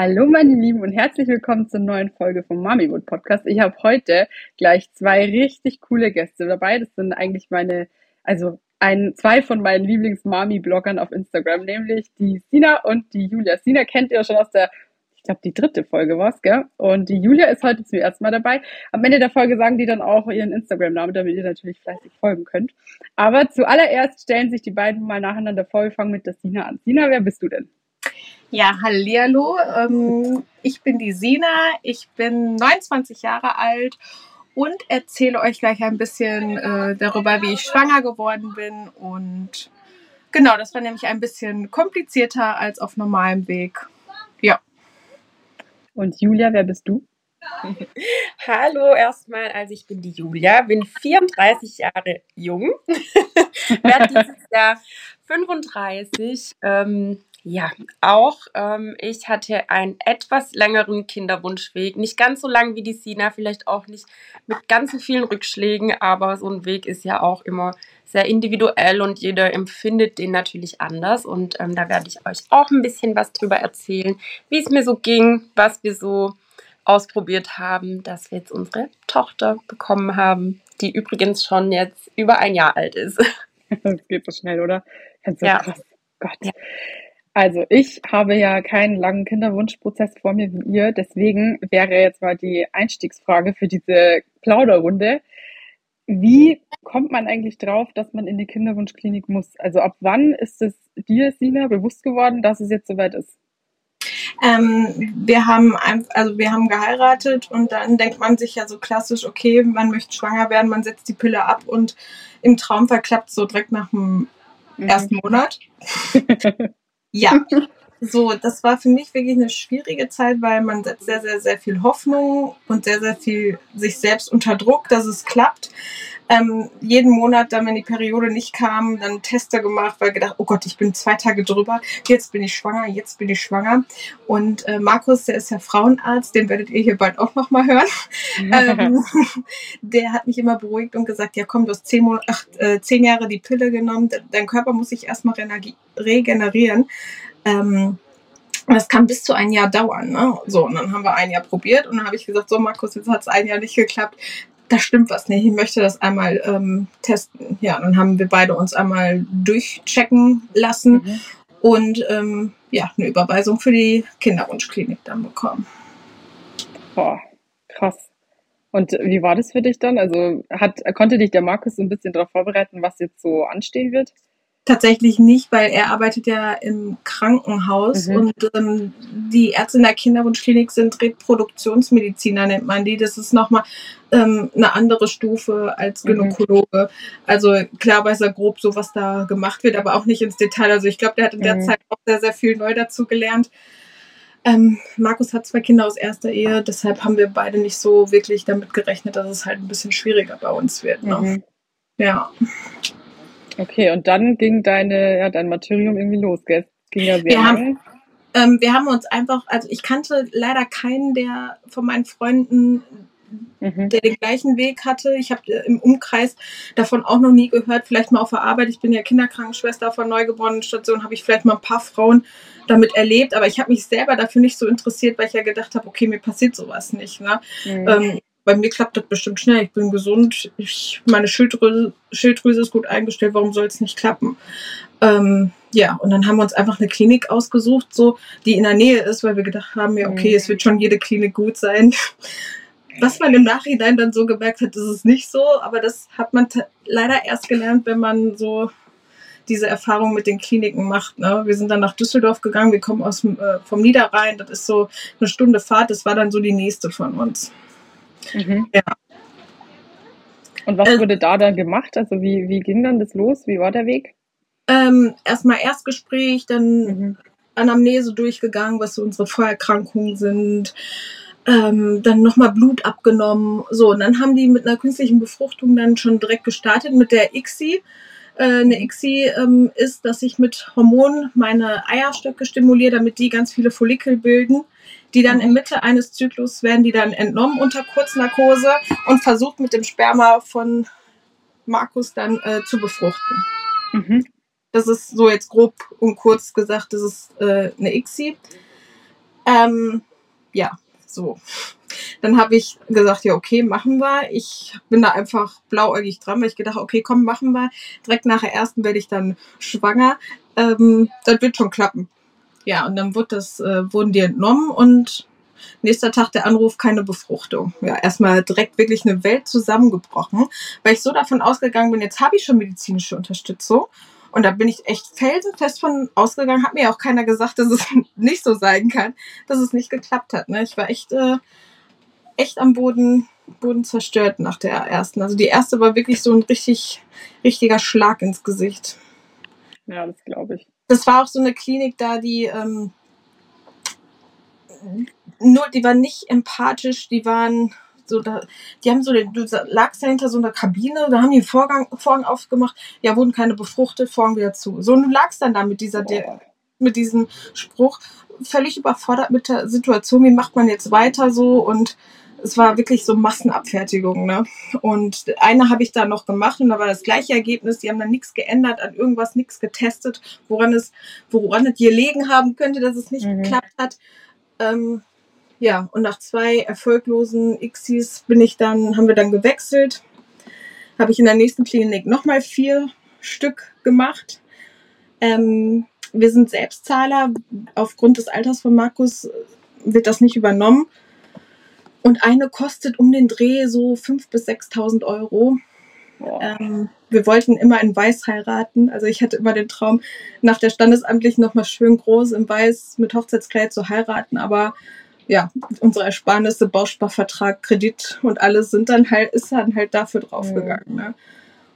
Hallo meine Lieben und herzlich willkommen zur neuen Folge vom Mamiwood Podcast. Ich habe heute gleich zwei richtig coole Gäste dabei. Das sind eigentlich meine, also ein, zwei von meinen Lieblings-Mami-Bloggern auf Instagram, nämlich die Sina und die Julia. Sina kennt ihr schon aus der, ich glaube, die dritte Folge war es, gell? Und die Julia ist heute zum ersten Mal dabei. Am Ende der Folge sagen die dann auch ihren Instagram-Namen, damit ihr natürlich fleißig folgen könnt. Aber zuallererst stellen sich die beiden mal nacheinander vor. Wir fangen mit der Sina an. Sina, wer bist du denn? Ja, hallihallo. Ähm, ich bin die Sina. Ich bin 29 Jahre alt und erzähle euch gleich ein bisschen äh, darüber, wie ich schwanger geworden bin. Und genau, das war nämlich ein bisschen komplizierter als auf normalem Weg. Ja. Und Julia, wer bist du? Hallo erstmal, also ich bin die Julia, bin 34 Jahre jung, werde dieses Jahr 35. Ähm, ja, auch ähm, ich hatte einen etwas längeren Kinderwunschweg. Nicht ganz so lang wie die Sina, vielleicht auch nicht mit ganz so vielen Rückschlägen, aber so ein Weg ist ja auch immer sehr individuell und jeder empfindet den natürlich anders. Und ähm, da werde ich euch auch ein bisschen was drüber erzählen, wie es mir so ging, was wir so ausprobiert haben, dass wir jetzt unsere Tochter bekommen haben, die übrigens schon jetzt über ein Jahr alt ist. Das geht so schnell, oder? Ganz so ja. krass. Gott. Ja. Also ich habe ja keinen langen Kinderwunschprozess vor mir wie ihr, deswegen wäre jetzt mal die Einstiegsfrage für diese Plauderrunde. Wie kommt man eigentlich drauf, dass man in die Kinderwunschklinik muss? Also ab wann ist es dir, Sina, bewusst geworden, dass es jetzt soweit ist? Ähm, wir haben also wir haben geheiratet und dann denkt man sich ja so klassisch, okay, man möchte schwanger werden, man setzt die Pille ab und im Traum verklappt so direkt nach dem mhm. ersten Monat. Ja, so, das war für mich wirklich eine schwierige Zeit, weil man setzt sehr, sehr, sehr viel Hoffnung und sehr, sehr viel sich selbst unter Druck, dass es klappt. Ähm, jeden Monat, dann, wenn die Periode nicht kam, dann Tester gemacht, weil gedacht, oh Gott, ich bin zwei Tage drüber, jetzt bin ich schwanger, jetzt bin ich schwanger. Und äh, Markus, der ist ja Frauenarzt, den werdet ihr hier bald auch nochmal hören. ähm, der hat mich immer beruhigt und gesagt, ja komm, du hast zehn, Monate, ach, äh, zehn Jahre die Pille genommen, dein Körper muss sich erstmal regenerieren. Ähm, das kann bis zu ein Jahr dauern. Ne? So, und dann haben wir ein Jahr probiert und dann habe ich gesagt, so Markus, jetzt hat es ein Jahr nicht geklappt da stimmt was nicht, ich möchte das einmal ähm, testen. Ja, dann haben wir beide uns einmal durchchecken lassen mhm. und ähm, ja, eine Überweisung für die Kinderwunschklinik dann bekommen. Boah, krass. Und wie war das für dich dann? Also hat, konnte dich der Markus so ein bisschen darauf vorbereiten, was jetzt so anstehen wird? Tatsächlich nicht, weil er arbeitet ja im Krankenhaus mhm. und ähm, die Ärzte in der Kinderwunschklinik sind Reproduktionsmediziner, nennt man die. Das ist nochmal ähm, eine andere Stufe als mhm. Gynäkologe. Mhm. Also klar weiß er grob so, was da gemacht wird, aber auch nicht ins Detail. Also ich glaube, der hat in der mhm. Zeit auch sehr, sehr viel neu dazu gelernt. Ähm, Markus hat zwei Kinder aus erster Ehe, deshalb haben wir beide nicht so wirklich damit gerechnet, dass es halt ein bisschen schwieriger bei uns wird. Ne? Mhm. Ja. Okay, und dann ging deine, ja, dein Martyrium irgendwie los, gell? Ging ja sehr wir haben, ähm, wir haben uns einfach, also ich kannte leider keinen, der von meinen Freunden, mhm. der den gleichen Weg hatte. Ich habe äh, im Umkreis davon auch noch nie gehört. Vielleicht mal auf der Arbeit. Ich bin ja Kinderkrankenschwester von Neugeborenenstation, habe ich vielleicht mal ein paar Frauen damit erlebt, aber ich habe mich selber dafür nicht so interessiert, weil ich ja gedacht habe, okay, mir passiert sowas nicht. Ne? Mhm. Ähm, bei mir klappt das bestimmt schnell. Ich bin gesund, ich, meine Schilddrüse, Schilddrüse ist gut eingestellt, warum soll es nicht klappen? Ähm, ja, und dann haben wir uns einfach eine Klinik ausgesucht, so, die in der Nähe ist, weil wir gedacht haben, ja, okay, es wird schon jede Klinik gut sein. Was man im Nachhinein dann so gemerkt hat, ist es nicht so, aber das hat man leider erst gelernt, wenn man so diese Erfahrung mit den Kliniken macht. Ne? Wir sind dann nach Düsseldorf gegangen, wir kommen aus äh, vom Niederrhein, das ist so eine Stunde Fahrt, das war dann so die nächste von uns. Mhm. Ja. Und was äh, wurde da dann gemacht? Also wie, wie ging dann das los? Wie war der Weg? Ähm, erstmal Erstgespräch, dann mhm. Anamnese durchgegangen, was so unsere Vorerkrankungen sind. Ähm, dann nochmal Blut abgenommen. So, und dann haben die mit einer künstlichen Befruchtung dann schon direkt gestartet mit der ICSI. Äh, eine ICSI ähm, ist, dass ich mit Hormonen meine Eierstöcke stimuliere, damit die ganz viele Follikel bilden. Die dann in Mitte eines Zyklus werden die dann entnommen unter Kurznarkose und versucht mit dem Sperma von Markus dann äh, zu befruchten. Mhm. Das ist so jetzt grob und kurz gesagt, das ist äh, eine ICSI. Ähm, ja, so. Dann habe ich gesagt, ja, okay, machen wir. Ich bin da einfach blauäugig dran, weil ich gedacht, okay, komm, machen wir. Direkt nach der ersten werde ich dann schwanger. Ähm, das wird schon klappen. Ja, und dann wird das, äh, wurden die entnommen und nächster Tag der Anruf, keine Befruchtung. Ja, erstmal direkt wirklich eine Welt zusammengebrochen, weil ich so davon ausgegangen bin, jetzt habe ich schon medizinische Unterstützung. Und da bin ich echt felsenfest von ausgegangen. Hat mir auch keiner gesagt, dass es nicht so sein kann, dass es nicht geklappt hat. Ne? Ich war echt, äh, echt am Boden, Boden zerstört nach der ersten. Also die erste war wirklich so ein richtig, richtiger Schlag ins Gesicht. Ja, das glaube ich. Das war auch so eine Klinik da, die ähm, nur, die waren nicht empathisch, die waren so da, die haben so, den, du lagst da hinter so einer Kabine, da haben die Vorgang, Vorhang aufgemacht, ja, wurden keine befruchtet, Vorhang wieder zu. So, und du lagst dann da mit dieser, der, mit diesem Spruch, völlig überfordert mit der Situation, wie macht man jetzt weiter so und es war wirklich so Massenabfertigung, ne? Und eine habe ich da noch gemacht und da war das gleiche Ergebnis. Die haben dann nichts geändert, an irgendwas nichts getestet, woran es, woran es gelegen haben könnte, dass es nicht mhm. geklappt hat. Ähm, ja, und nach zwei erfolglosen Xis bin ich dann, haben wir dann gewechselt. Habe ich in der nächsten Klinik nochmal vier Stück gemacht. Ähm, wir sind Selbstzahler. Aufgrund des Alters von Markus wird das nicht übernommen. Und eine kostet um den Dreh so 5.000 bis 6.000 Euro. Ähm, wir wollten immer in Weiß heiraten. Also ich hatte immer den Traum, nach der Standesamtlichen nochmal schön groß in Weiß mit Hochzeitskleid zu heiraten. Aber ja, unsere Ersparnisse, Bausparvertrag, Kredit und alles sind dann halt, ist dann halt dafür draufgegangen. Mhm. Ne?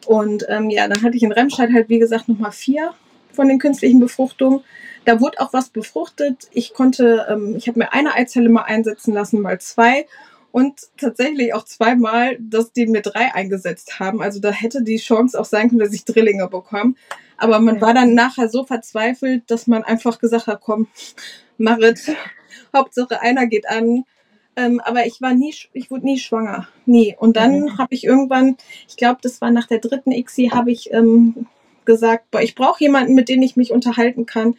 Und ähm, ja, dann hatte ich in Remscheid halt, wie gesagt, nochmal vier von den künstlichen Befruchtungen. Da wurde auch was befruchtet. Ich konnte, ähm, ich habe mir eine Eizelle mal einsetzen lassen, mal zwei. Und tatsächlich auch zweimal, dass die mir drei eingesetzt haben. Also da hätte die Chance auch sein können, dass ich Drillinge bekomme. Aber man war dann nachher so verzweifelt, dass man einfach gesagt hat, komm, Marit, Hauptsache einer geht an. Ähm, aber ich war nie, ich wurde nie schwanger. Nie. Und dann mhm. habe ich irgendwann, ich glaube, das war nach der dritten ICSI, habe ich ähm, gesagt, boah, ich brauche jemanden, mit dem ich mich unterhalten kann,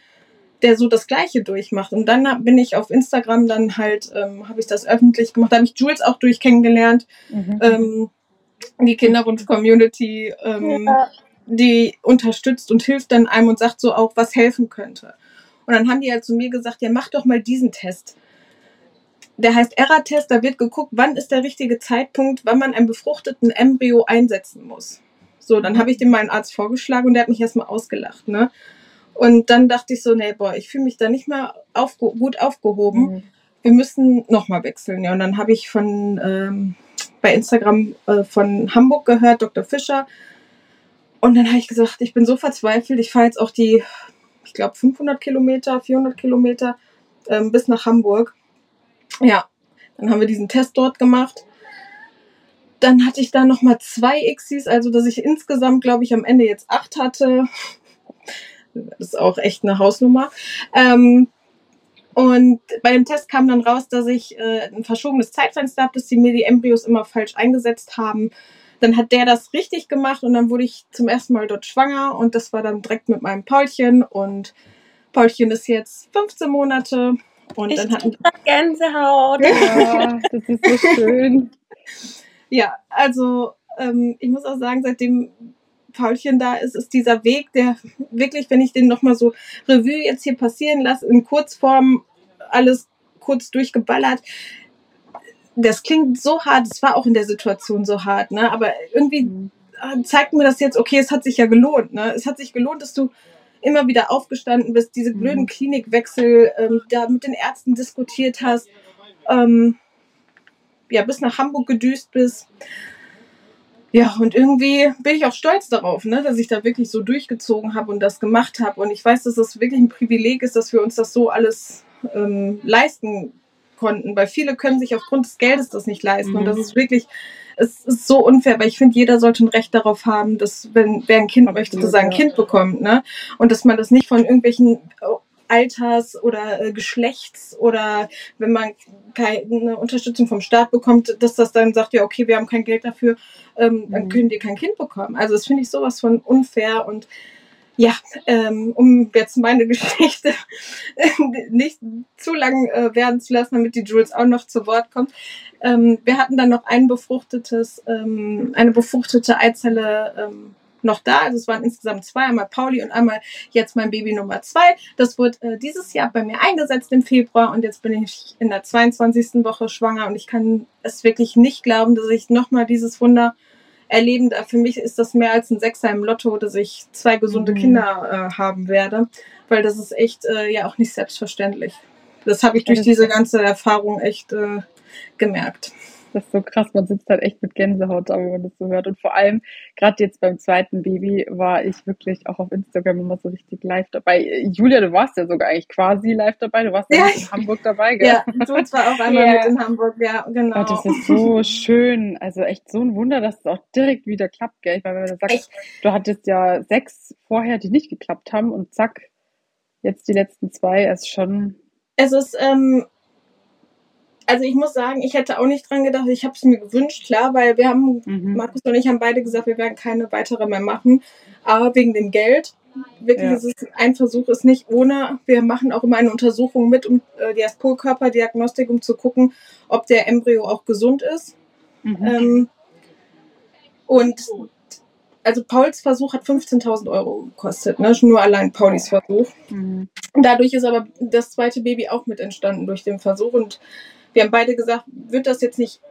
der so das Gleiche durchmacht. Und dann bin ich auf Instagram dann halt, ähm, habe ich das öffentlich gemacht, da habe ich Jules auch durch kennengelernt. Mhm. Ähm, die Kinderwunsch-Community, ähm, ja. die unterstützt und hilft dann einem und sagt so auch, was helfen könnte. Und dann haben die halt zu mir gesagt, ja, mach doch mal diesen Test. Der heißt ERA-Test, da wird geguckt, wann ist der richtige Zeitpunkt, wann man einen befruchteten Embryo einsetzen muss. So, dann habe ich dem meinen Arzt vorgeschlagen und der hat mich erstmal ausgelacht, ne? Und dann dachte ich so, nee, boah, ich fühle mich da nicht mehr aufge gut aufgehoben. Mhm. Wir müssen nochmal wechseln. Ja, und dann habe ich von ähm, bei Instagram äh, von Hamburg gehört, Dr. Fischer. Und dann habe ich gesagt, ich bin so verzweifelt, ich fahre jetzt auch die ich glaube, 500 Kilometer, 400 Kilometer ähm, bis nach Hamburg. Ja, dann haben wir diesen Test dort gemacht. Dann hatte ich da nochmal zwei Xis, also dass ich insgesamt, glaube ich, am Ende jetzt acht hatte. Das ist auch echt eine Hausnummer. Ähm, und bei dem Test kam dann raus, dass ich äh, ein verschobenes Zeitfenster habe, dass sie mir die Embryos immer falsch eingesetzt haben. Dann hat der das richtig gemacht und dann wurde ich zum ersten Mal dort schwanger und das war dann direkt mit meinem Paulchen und Paulchen ist jetzt 15 Monate und ich dann hatten Gänsehaut. Ja, das ist so schön. Ja, also ähm, ich muss auch sagen, seitdem Paulchen da ist, ist dieser Weg, der wirklich, wenn ich den nochmal so Revue jetzt hier passieren lasse, in Kurzform alles kurz durchgeballert, das klingt so hart, es war auch in der Situation so hart, ne? Aber irgendwie zeigt mir das jetzt, okay, es hat sich ja gelohnt, ne? Es hat sich gelohnt, dass du immer wieder aufgestanden bist, diese blöden mhm. Klinikwechsel, ähm, da mit den Ärzten diskutiert hast, ähm, ja, bis nach Hamburg gedüst bist. Ja, und irgendwie bin ich auch stolz darauf, ne, dass ich da wirklich so durchgezogen habe und das gemacht habe. Und ich weiß, dass es wirklich ein Privileg ist, dass wir uns das so alles ähm, leisten konnten, weil viele können sich aufgrund des Geldes das nicht leisten. Mhm. Und das ist wirklich, es ist so unfair, weil ich finde, jeder sollte ein Recht darauf haben, dass, wenn wer ein Kind möchte, dass er ein. Kind bekommt, ne? Und dass man das nicht von irgendwelchen Alters oder äh, Geschlechts oder wenn man keine Unterstützung vom Staat bekommt, dass das dann sagt, ja, okay, wir haben kein Geld dafür, ähm, dann mhm. können die kein Kind bekommen. Also das finde ich sowas von unfair und ja, ähm, um jetzt meine Geschichte nicht zu lang äh, werden zu lassen, damit die Jules auch noch zu Wort kommt. Ähm, wir hatten dann noch ein befruchtetes, ähm, eine befruchtete Eizelle ähm, noch da. Also es waren insgesamt zwei, einmal Pauli und einmal jetzt mein Baby Nummer zwei. Das wurde äh, dieses Jahr bei mir eingesetzt im Februar und jetzt bin ich in der 22. Woche schwanger und ich kann es wirklich nicht glauben, dass ich nochmal dieses Wunder erleben darf. Für mich ist das mehr als ein Sechser im Lotto, dass ich zwei gesunde mhm. Kinder äh, haben werde, weil das ist echt äh, ja auch nicht selbstverständlich. Das habe ich durch diese ganze Erfahrung echt äh, gemerkt. Das ist so krass, man sitzt halt echt mit Gänsehaut da, wenn man das so hört. Und vor allem, gerade jetzt beim zweiten Baby, war ich wirklich auch auf Instagram immer so richtig live dabei. Julia, du warst ja sogar eigentlich quasi live dabei. Du warst ja, in Hamburg dabei, gell? Ja, du zwar auch einmal ja. mit in Hamburg, ja, genau. Und das ist so schön. Also echt so ein Wunder, dass es auch direkt wieder klappt, gell? Weil wenn du sagst, echt? du hattest ja sechs vorher, die nicht geklappt haben und zack, jetzt die letzten zwei, ist schon. Es ist, ähm, also ich muss sagen, ich hätte auch nicht dran gedacht. Ich habe es mir gewünscht, klar, weil wir haben, mhm. Markus und ich haben beide gesagt, wir werden keine weitere mehr machen. Aber wegen dem Geld, wirklich ja. ist ein Versuch, ist nicht ohne. Wir machen auch immer eine Untersuchung mit, um äh, die Polkörperdiagnostik, um zu gucken, ob der Embryo auch gesund ist. Mhm. Ähm, und also Pauls Versuch hat 15.000 Euro gekostet, ne? nur allein Paulis Versuch. Mhm. Dadurch ist aber das zweite Baby auch mit entstanden durch den Versuch und wir haben beide gesagt, wird das jetzt nicht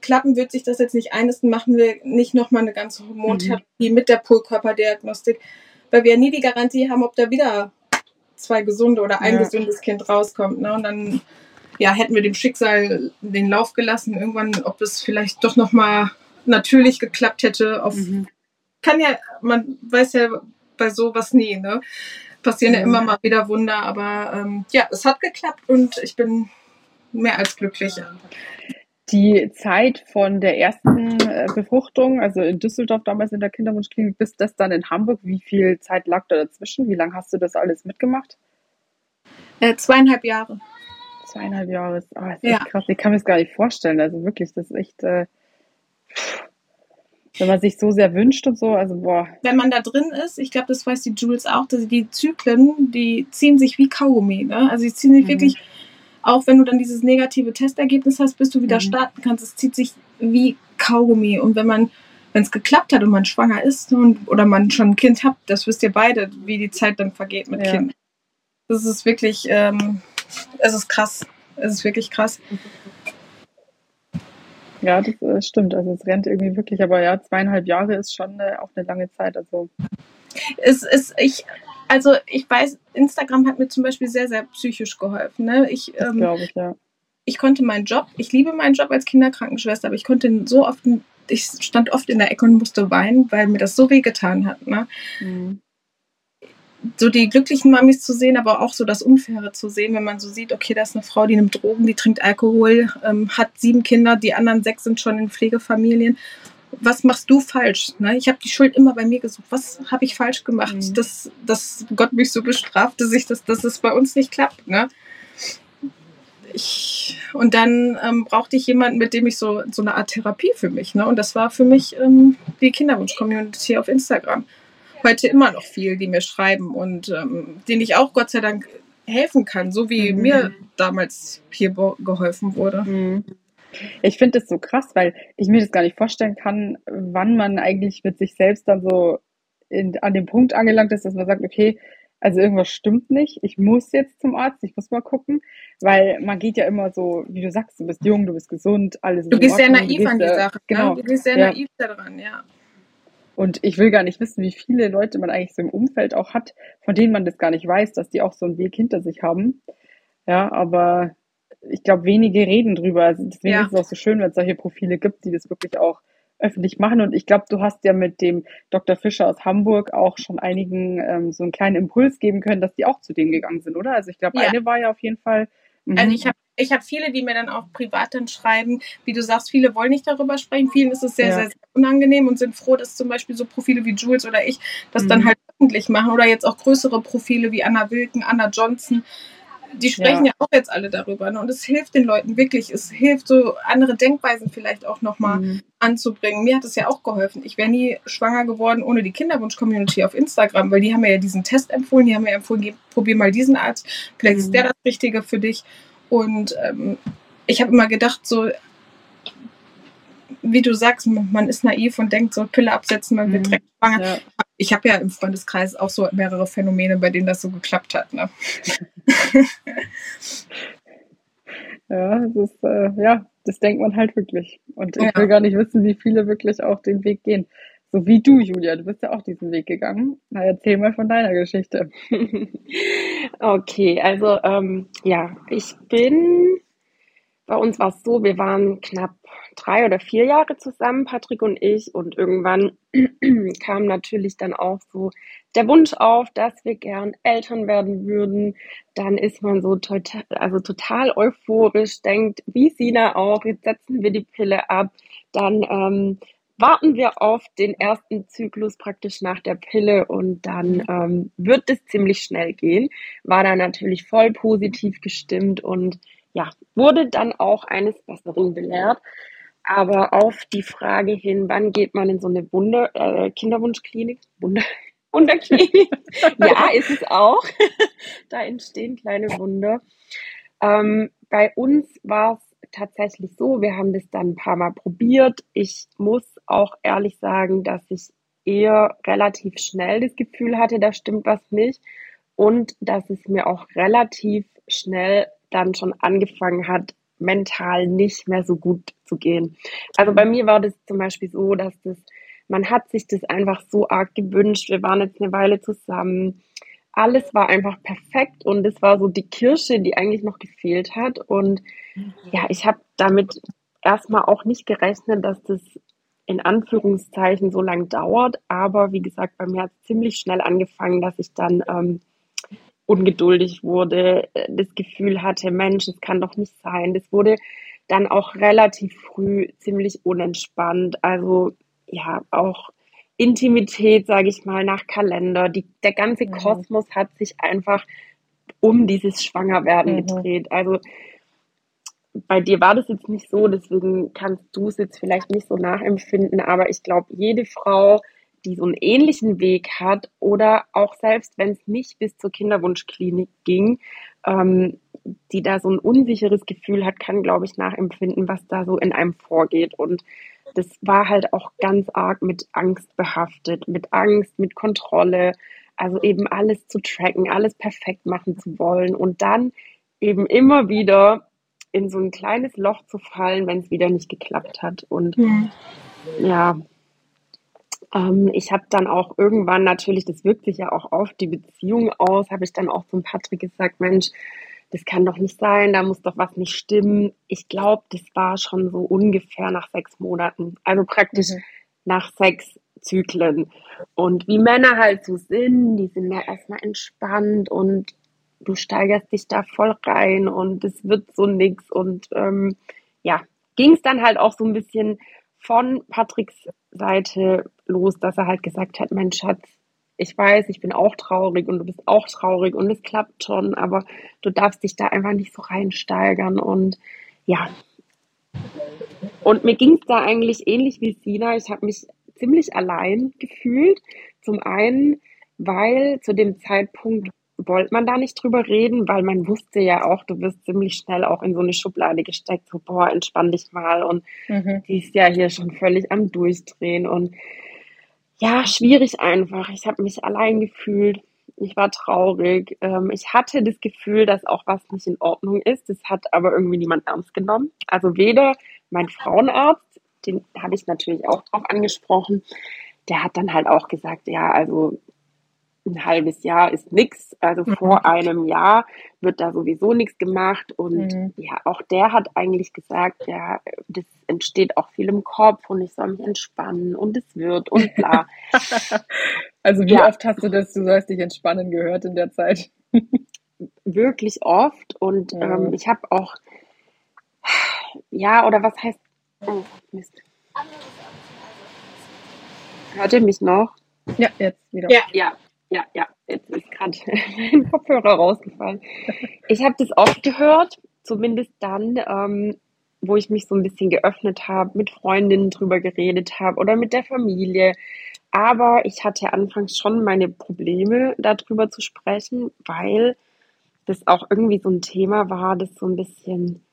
klappen, wird sich das jetzt nicht einlisten, machen wir nicht nochmal eine ganze Hormontherapie mhm. mit der Polkörperdiagnostik, weil wir ja nie die Garantie haben, ob da wieder zwei gesunde oder ein ja. gesundes Kind rauskommt. Ne? Und dann ja, hätten wir dem Schicksal den Lauf gelassen, irgendwann, ob es vielleicht doch nochmal natürlich geklappt hätte. Auf, mhm. Kann ja, man weiß ja bei sowas nie, ne? Passieren ja, ja immer mal wieder Wunder, aber ähm, ja, es hat geklappt und ich bin mehr als glücklich. Die Zeit von der ersten äh, Befruchtung, also in Düsseldorf damals in der Kinderwunschklinik, bis das dann in Hamburg, wie viel Zeit lag da dazwischen? Wie lange hast du das alles mitgemacht? Äh, zweieinhalb Jahre. Zweieinhalb Jahre, ist, oh, ist ja. krass. Ich kann mir das gar nicht vorstellen. Also wirklich, das ist echt, äh, wenn man sich so sehr wünscht und so, also boah. Wenn man da drin ist, ich glaube, das weiß die Jules auch, dass die Zyklen, die ziehen sich wie Kaugummi. Ne? Also die ziehen sich mhm. wirklich auch wenn du dann dieses negative Testergebnis hast, bis du wieder mhm. starten kannst. Es zieht sich wie Kaugummi. Und wenn man, wenn es geklappt hat und man schwanger ist und, oder man schon ein Kind hat, das wisst ihr beide, wie die Zeit dann vergeht mit ja. Kind. Das ist wirklich, ähm, es ist krass. Es ist wirklich krass. Ja, das, das, äh, stimmt. Also es rennt irgendwie wirklich, aber ja, zweieinhalb Jahre ist schon äh, auch eine lange Zeit. Also es ist, ich, also ich weiß, Instagram hat mir zum Beispiel sehr, sehr psychisch geholfen. Ne? Ich, das ähm, glaube ich, ja. Ich konnte meinen Job, ich liebe meinen Job als Kinderkrankenschwester, aber ich konnte so oft, ich stand oft in der Ecke und musste weinen, weil mir das so weh getan hat. Ne? Mhm. So die glücklichen Mamis zu sehen, aber auch so das Unfaire zu sehen, wenn man so sieht, okay, da ist eine Frau, die nimmt Drogen, die trinkt Alkohol, ähm, hat sieben Kinder, die anderen sechs sind schon in Pflegefamilien was machst du falsch? Ne? Ich habe die Schuld immer bei mir gesucht. Was habe ich falsch gemacht, mhm. dass, dass Gott mich so bestraft, dass, ich das, dass es bei uns nicht klappt? Ne? Ich, und dann ähm, brauchte ich jemanden, mit dem ich so, so eine Art Therapie für mich. Ne? Und das war für mich ähm, die Kinderwunsch-Community auf Instagram. Heute immer noch viel, die mir schreiben und ähm, denen ich auch Gott sei Dank helfen kann, so wie mhm. mir damals hier geholfen wurde. Mhm. Ich finde das so krass, weil ich mir das gar nicht vorstellen kann, wann man eigentlich mit sich selbst dann so in, an dem Punkt angelangt ist, dass man sagt, okay, also irgendwas stimmt nicht, ich muss jetzt zum Arzt, ich muss mal gucken, weil man geht ja immer so, wie du sagst, du bist jung, du bist gesund, alles Du gehst sehr naiv gehst, an die Sache, ne? genau. Ne? Du gehst sehr ja. naiv daran, ja. Und ich will gar nicht wissen, wie viele Leute man eigentlich so im Umfeld auch hat, von denen man das gar nicht weiß, dass die auch so einen Weg hinter sich haben. Ja, aber ich glaube, wenige reden drüber. Also deswegen ja. ist es auch so schön, wenn es solche Profile gibt, die das wirklich auch öffentlich machen. Und ich glaube, du hast ja mit dem Dr. Fischer aus Hamburg auch schon einigen ähm, so einen kleinen Impuls geben können, dass die auch zu dem gegangen sind, oder? Also ich glaube, ja. eine war ja auf jeden Fall. Mhm. Also ich habe ich habe viele, die mir dann auch privat dann schreiben, wie du sagst, viele wollen nicht darüber sprechen, vielen ist es sehr, ja. sehr, sehr, unangenehm und sind froh, dass zum Beispiel so Profile wie Jules oder ich das mhm. dann halt öffentlich machen oder jetzt auch größere Profile wie Anna Wilken, Anna Johnson, die sprechen ja. ja, auch jetzt alle darüber. Ne? Und es hilft den Leuten wirklich. Es hilft so andere Denkweisen vielleicht auch nochmal mhm. anzubringen. Mir hat es ja auch geholfen. Ich wäre nie schwanger geworden ohne die Kinderwunsch-Community auf Instagram, weil die haben mir ja diesen Test empfohlen. Die haben mir empfohlen, probier mal diesen Arzt. Vielleicht mhm. ist der das Richtige für dich. Und ähm, ich habe immer gedacht, so, wie du sagst, man ist naiv und denkt so, Pille absetzen, man wird mhm. direkt schwanger. Ja. Ich habe ja im Freundeskreis auch so mehrere Phänomene, bei denen das so geklappt hat. Ne? ja, das ist, äh, ja, das denkt man halt wirklich. Und ich ja. will gar nicht wissen, wie viele wirklich auch den Weg gehen. So wie du, Julia, du bist ja auch diesen Weg gegangen. Na, erzähl mal von deiner Geschichte. okay, also ähm, ja, ich bin, bei uns war es so, wir waren knapp drei oder vier Jahre zusammen, Patrick und ich, und irgendwann kam natürlich dann auch so der Wunsch auf, dass wir gern Eltern werden würden. Dann ist man so total, also total euphorisch, denkt, wie Sina auch, jetzt setzen wir die Pille ab. Dann ähm, warten wir auf den ersten Zyklus praktisch nach der Pille und dann ähm, wird es ziemlich schnell gehen. War da natürlich voll positiv gestimmt und ja, wurde dann auch eines Besseren belehrt. Aber auf die Frage hin, wann geht man in so eine Wunder, äh, Kinderwunschklinik? Wunder, Wunderklinik? ja, ist es auch. da entstehen kleine Wunder. Ähm, bei uns war es tatsächlich so, wir haben das dann ein paar Mal probiert. Ich muss auch ehrlich sagen, dass ich eher relativ schnell das Gefühl hatte, da stimmt was nicht. Und dass es mir auch relativ schnell dann schon angefangen hat, mental nicht mehr so gut zu gehen. Also bei mir war das zum Beispiel so, dass das, man hat sich das einfach so arg gewünscht. Wir waren jetzt eine Weile zusammen alles war einfach perfekt und es war so die Kirsche, die eigentlich noch gefehlt hat. Und ja, ich habe damit erstmal auch nicht gerechnet, dass das in Anführungszeichen so lang dauert. Aber wie gesagt, bei mir hat es ziemlich schnell angefangen, dass ich dann ähm, ungeduldig wurde, das Gefühl hatte, Mensch, es kann doch nicht sein. Das wurde dann auch relativ früh ziemlich unentspannt. Also ja, auch Intimität, sage ich mal, nach Kalender. Die, der ganze mhm. Kosmos hat sich einfach um dieses Schwangerwerden mhm. gedreht. Also bei dir war das jetzt nicht so, deswegen kannst du es jetzt vielleicht nicht so nachempfinden, aber ich glaube, jede Frau, die so einen ähnlichen Weg hat oder auch selbst wenn es nicht bis zur Kinderwunschklinik ging, ähm, die da so ein unsicheres Gefühl hat, kann, glaube ich, nachempfinden, was da so in einem vorgeht. Und das war halt auch ganz arg mit Angst behaftet, mit Angst, mit Kontrolle, also eben alles zu tracken, alles perfekt machen zu wollen und dann eben immer wieder in so ein kleines Loch zu fallen, wenn es wieder nicht geklappt hat. Und mhm. ja, ähm, ich habe dann auch irgendwann natürlich, das wirkt sich ja auch auf die Beziehung aus, habe ich dann auch zum Patrick gesagt, Mensch, das kann doch nicht sein, da muss doch was nicht stimmen. Ich glaube, das war schon so ungefähr nach sechs Monaten, also praktisch mhm. nach sechs Zyklen. Und wie Männer halt so sind, die sind ja erstmal entspannt und du steigerst dich da voll rein und es wird so nix. Und ähm, ja, ging es dann halt auch so ein bisschen von Patricks Seite los, dass er halt gesagt hat, mein Schatz, ich weiß, ich bin auch traurig und du bist auch traurig und es klappt schon, aber du darfst dich da einfach nicht so reinsteigern und ja. Und mir ging es da eigentlich ähnlich wie Sina. Ich habe mich ziemlich allein gefühlt. Zum einen, weil zu dem Zeitpunkt wollte man da nicht drüber reden, weil man wusste ja auch, du wirst ziemlich schnell auch in so eine Schublade gesteckt, so, boah, entspann dich mal und mhm. die ist ja hier schon völlig am Durchdrehen und ja, schwierig einfach. Ich habe mich allein gefühlt. Ich war traurig. Ähm, ich hatte das Gefühl, dass auch was nicht in Ordnung ist. Das hat aber irgendwie niemand ernst genommen. Also weder mein Frauenarzt, den habe ich natürlich auch drauf angesprochen, der hat dann halt auch gesagt, ja, also ein halbes Jahr ist nichts. Also Mhm. vor einem Jahr wird da sowieso nichts gemacht. Und Mhm. ja, auch der hat eigentlich gesagt, ja, das entsteht auch viel im Kopf und ich soll mich entspannen und es wird und bla. Also wie Ja. oft hast du das, du sollst dich entspannen gehört in der Zeit? Wirklich oft. Und Ja. ähm, ich habe auch, ja, oder was heißt, oh, Mist. Hört ihr mich noch? Ja, jetzt wieder. Ja. Ja, ja, ja. Jetzt ist gerade mein Kopfhörer rausgefallen. Ich habe das oft gehört, zumindest dann, ähm, wo ich mich so ein bisschen geöffnet habe, mit Freundinnen drüber geredet habe oder mit der Familie. Aber ich hatte anfangs schon meine Probleme, darüber zu sprechen, weil das auch irgendwie so ein Thema war, das so ein bisschen,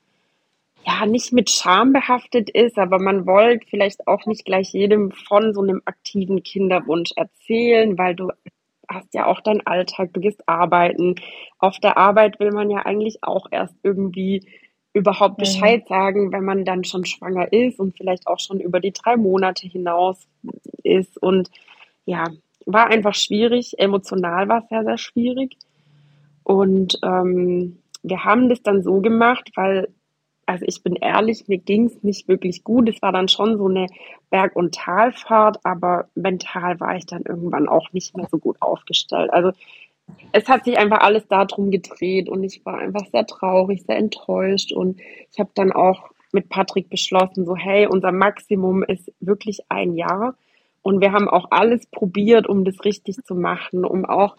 ja, nicht mit Scham behaftet ist, aber man wollte vielleicht auch nicht gleich jedem von so einem aktiven Kinderwunsch erzählen, weil du hast ja auch deinen Alltag, du gehst arbeiten. Auf der Arbeit will man ja eigentlich auch erst irgendwie überhaupt. Bescheid sagen, wenn man dann schon schwanger ist und vielleicht auch schon über die drei Monate hinaus ist. Und ja, war einfach schwierig. Emotional war es sehr, sehr schwierig. Und ähm, wir haben das dann so gemacht, weil, also ich bin ehrlich, mir ging es nicht wirklich gut. Es war dann schon so eine Berg- und Talfahrt, aber mental war ich dann irgendwann auch nicht mehr so gut aufgestellt. Also es hat sich einfach alles darum gedreht und ich war einfach sehr traurig, sehr enttäuscht und ich habe dann auch mit Patrick beschlossen, so hey, unser Maximum ist wirklich ein Jahr und wir haben auch alles probiert, um das richtig zu machen, um auch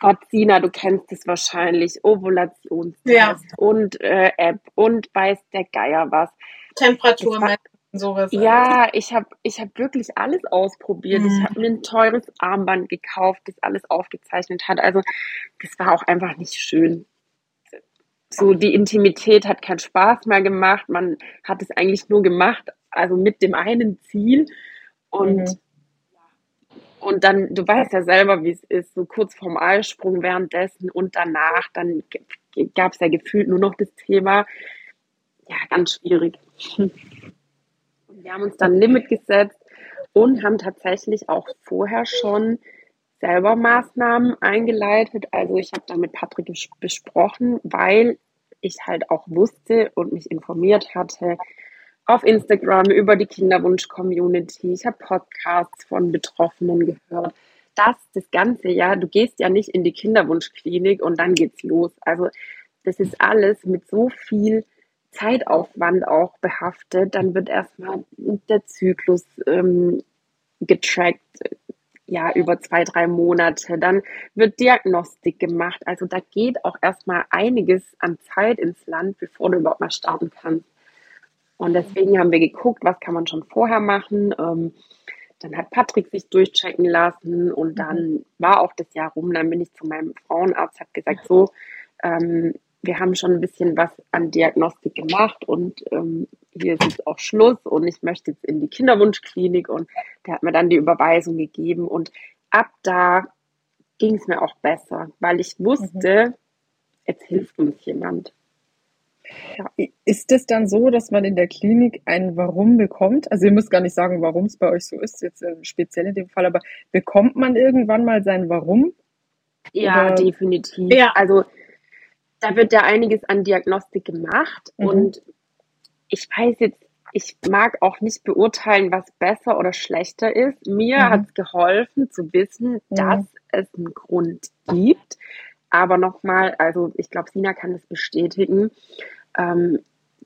Gott, Sina, du kennst es wahrscheinlich, Ovulationstest Ja. und äh, App und weiß der Geier was. Temperatur war- sowas. Ja, ich habe ich hab wirklich alles ausprobiert. Ich Mhm. habe mir ein teures Armband gekauft, das alles aufgezeichnet hat. Also das war auch einfach nicht schön. So die Intimität hat keinen Spaß mehr gemacht. Man hat es eigentlich nur gemacht, also mit dem einen Ziel. Und, Mhm. Und dann, du weißt ja selber, wie es ist, so kurz vorm Eisprung währenddessen und danach, dann gab es ja gefühlt nur noch das Thema. Ja, ganz schwierig. Und wir haben uns dann ein Limit gesetzt und haben tatsächlich auch vorher schon selber Maßnahmen eingeleitet. Also ich habe da mit Patrick besprochen, weil ich halt auch wusste und mich informiert hatte auf Instagram über die Kinderwunsch-Community. Ich habe Podcasts von Betroffenen gehört. Das, das ganze Jahr, du gehst ja nicht in die Kinderwunschklinik und dann geht's los. Also das ist alles mit so viel Zeitaufwand auch behaftet. Dann wird erstmal der Zyklus ähm, getrackt, ja, über zwei, drei Monate. Dann wird Diagnostik gemacht. Also da geht auch erstmal einiges an Zeit ins Land, bevor du überhaupt mal starten kannst. Und deswegen haben wir geguckt, was kann man schon vorher machen. Ähm, dann hat Patrick sich durchchecken lassen und dann war auch das Jahr rum. Dann bin ich zu meinem Frauenarzt, habe gesagt, so, ähm, wir haben schon ein bisschen was an Diagnostik gemacht und ähm, hier ist jetzt auch Schluss und ich möchte jetzt in die Kinderwunschklinik und der hat mir dann die Überweisung gegeben und ab da ging es mir auch besser, weil ich wusste, jetzt hilft uns jemand. Ist es dann so, dass man in der Klinik ein Warum bekommt? Also ihr müsst gar nicht sagen, warum es bei euch so ist, jetzt äh, speziell in dem Fall, aber bekommt man irgendwann mal sein Warum? Ja, Oder- definitiv. Ja. Also da wird ja einiges an Diagnostik gemacht Mhm. und ich weiß jetzt, ich mag auch nicht beurteilen, was besser oder schlechter ist. Mir Mhm. hat es geholfen zu wissen, dass es einen Grund gibt. Aber nochmal, also ich glaube, Sina kann das bestätigen. Ähm,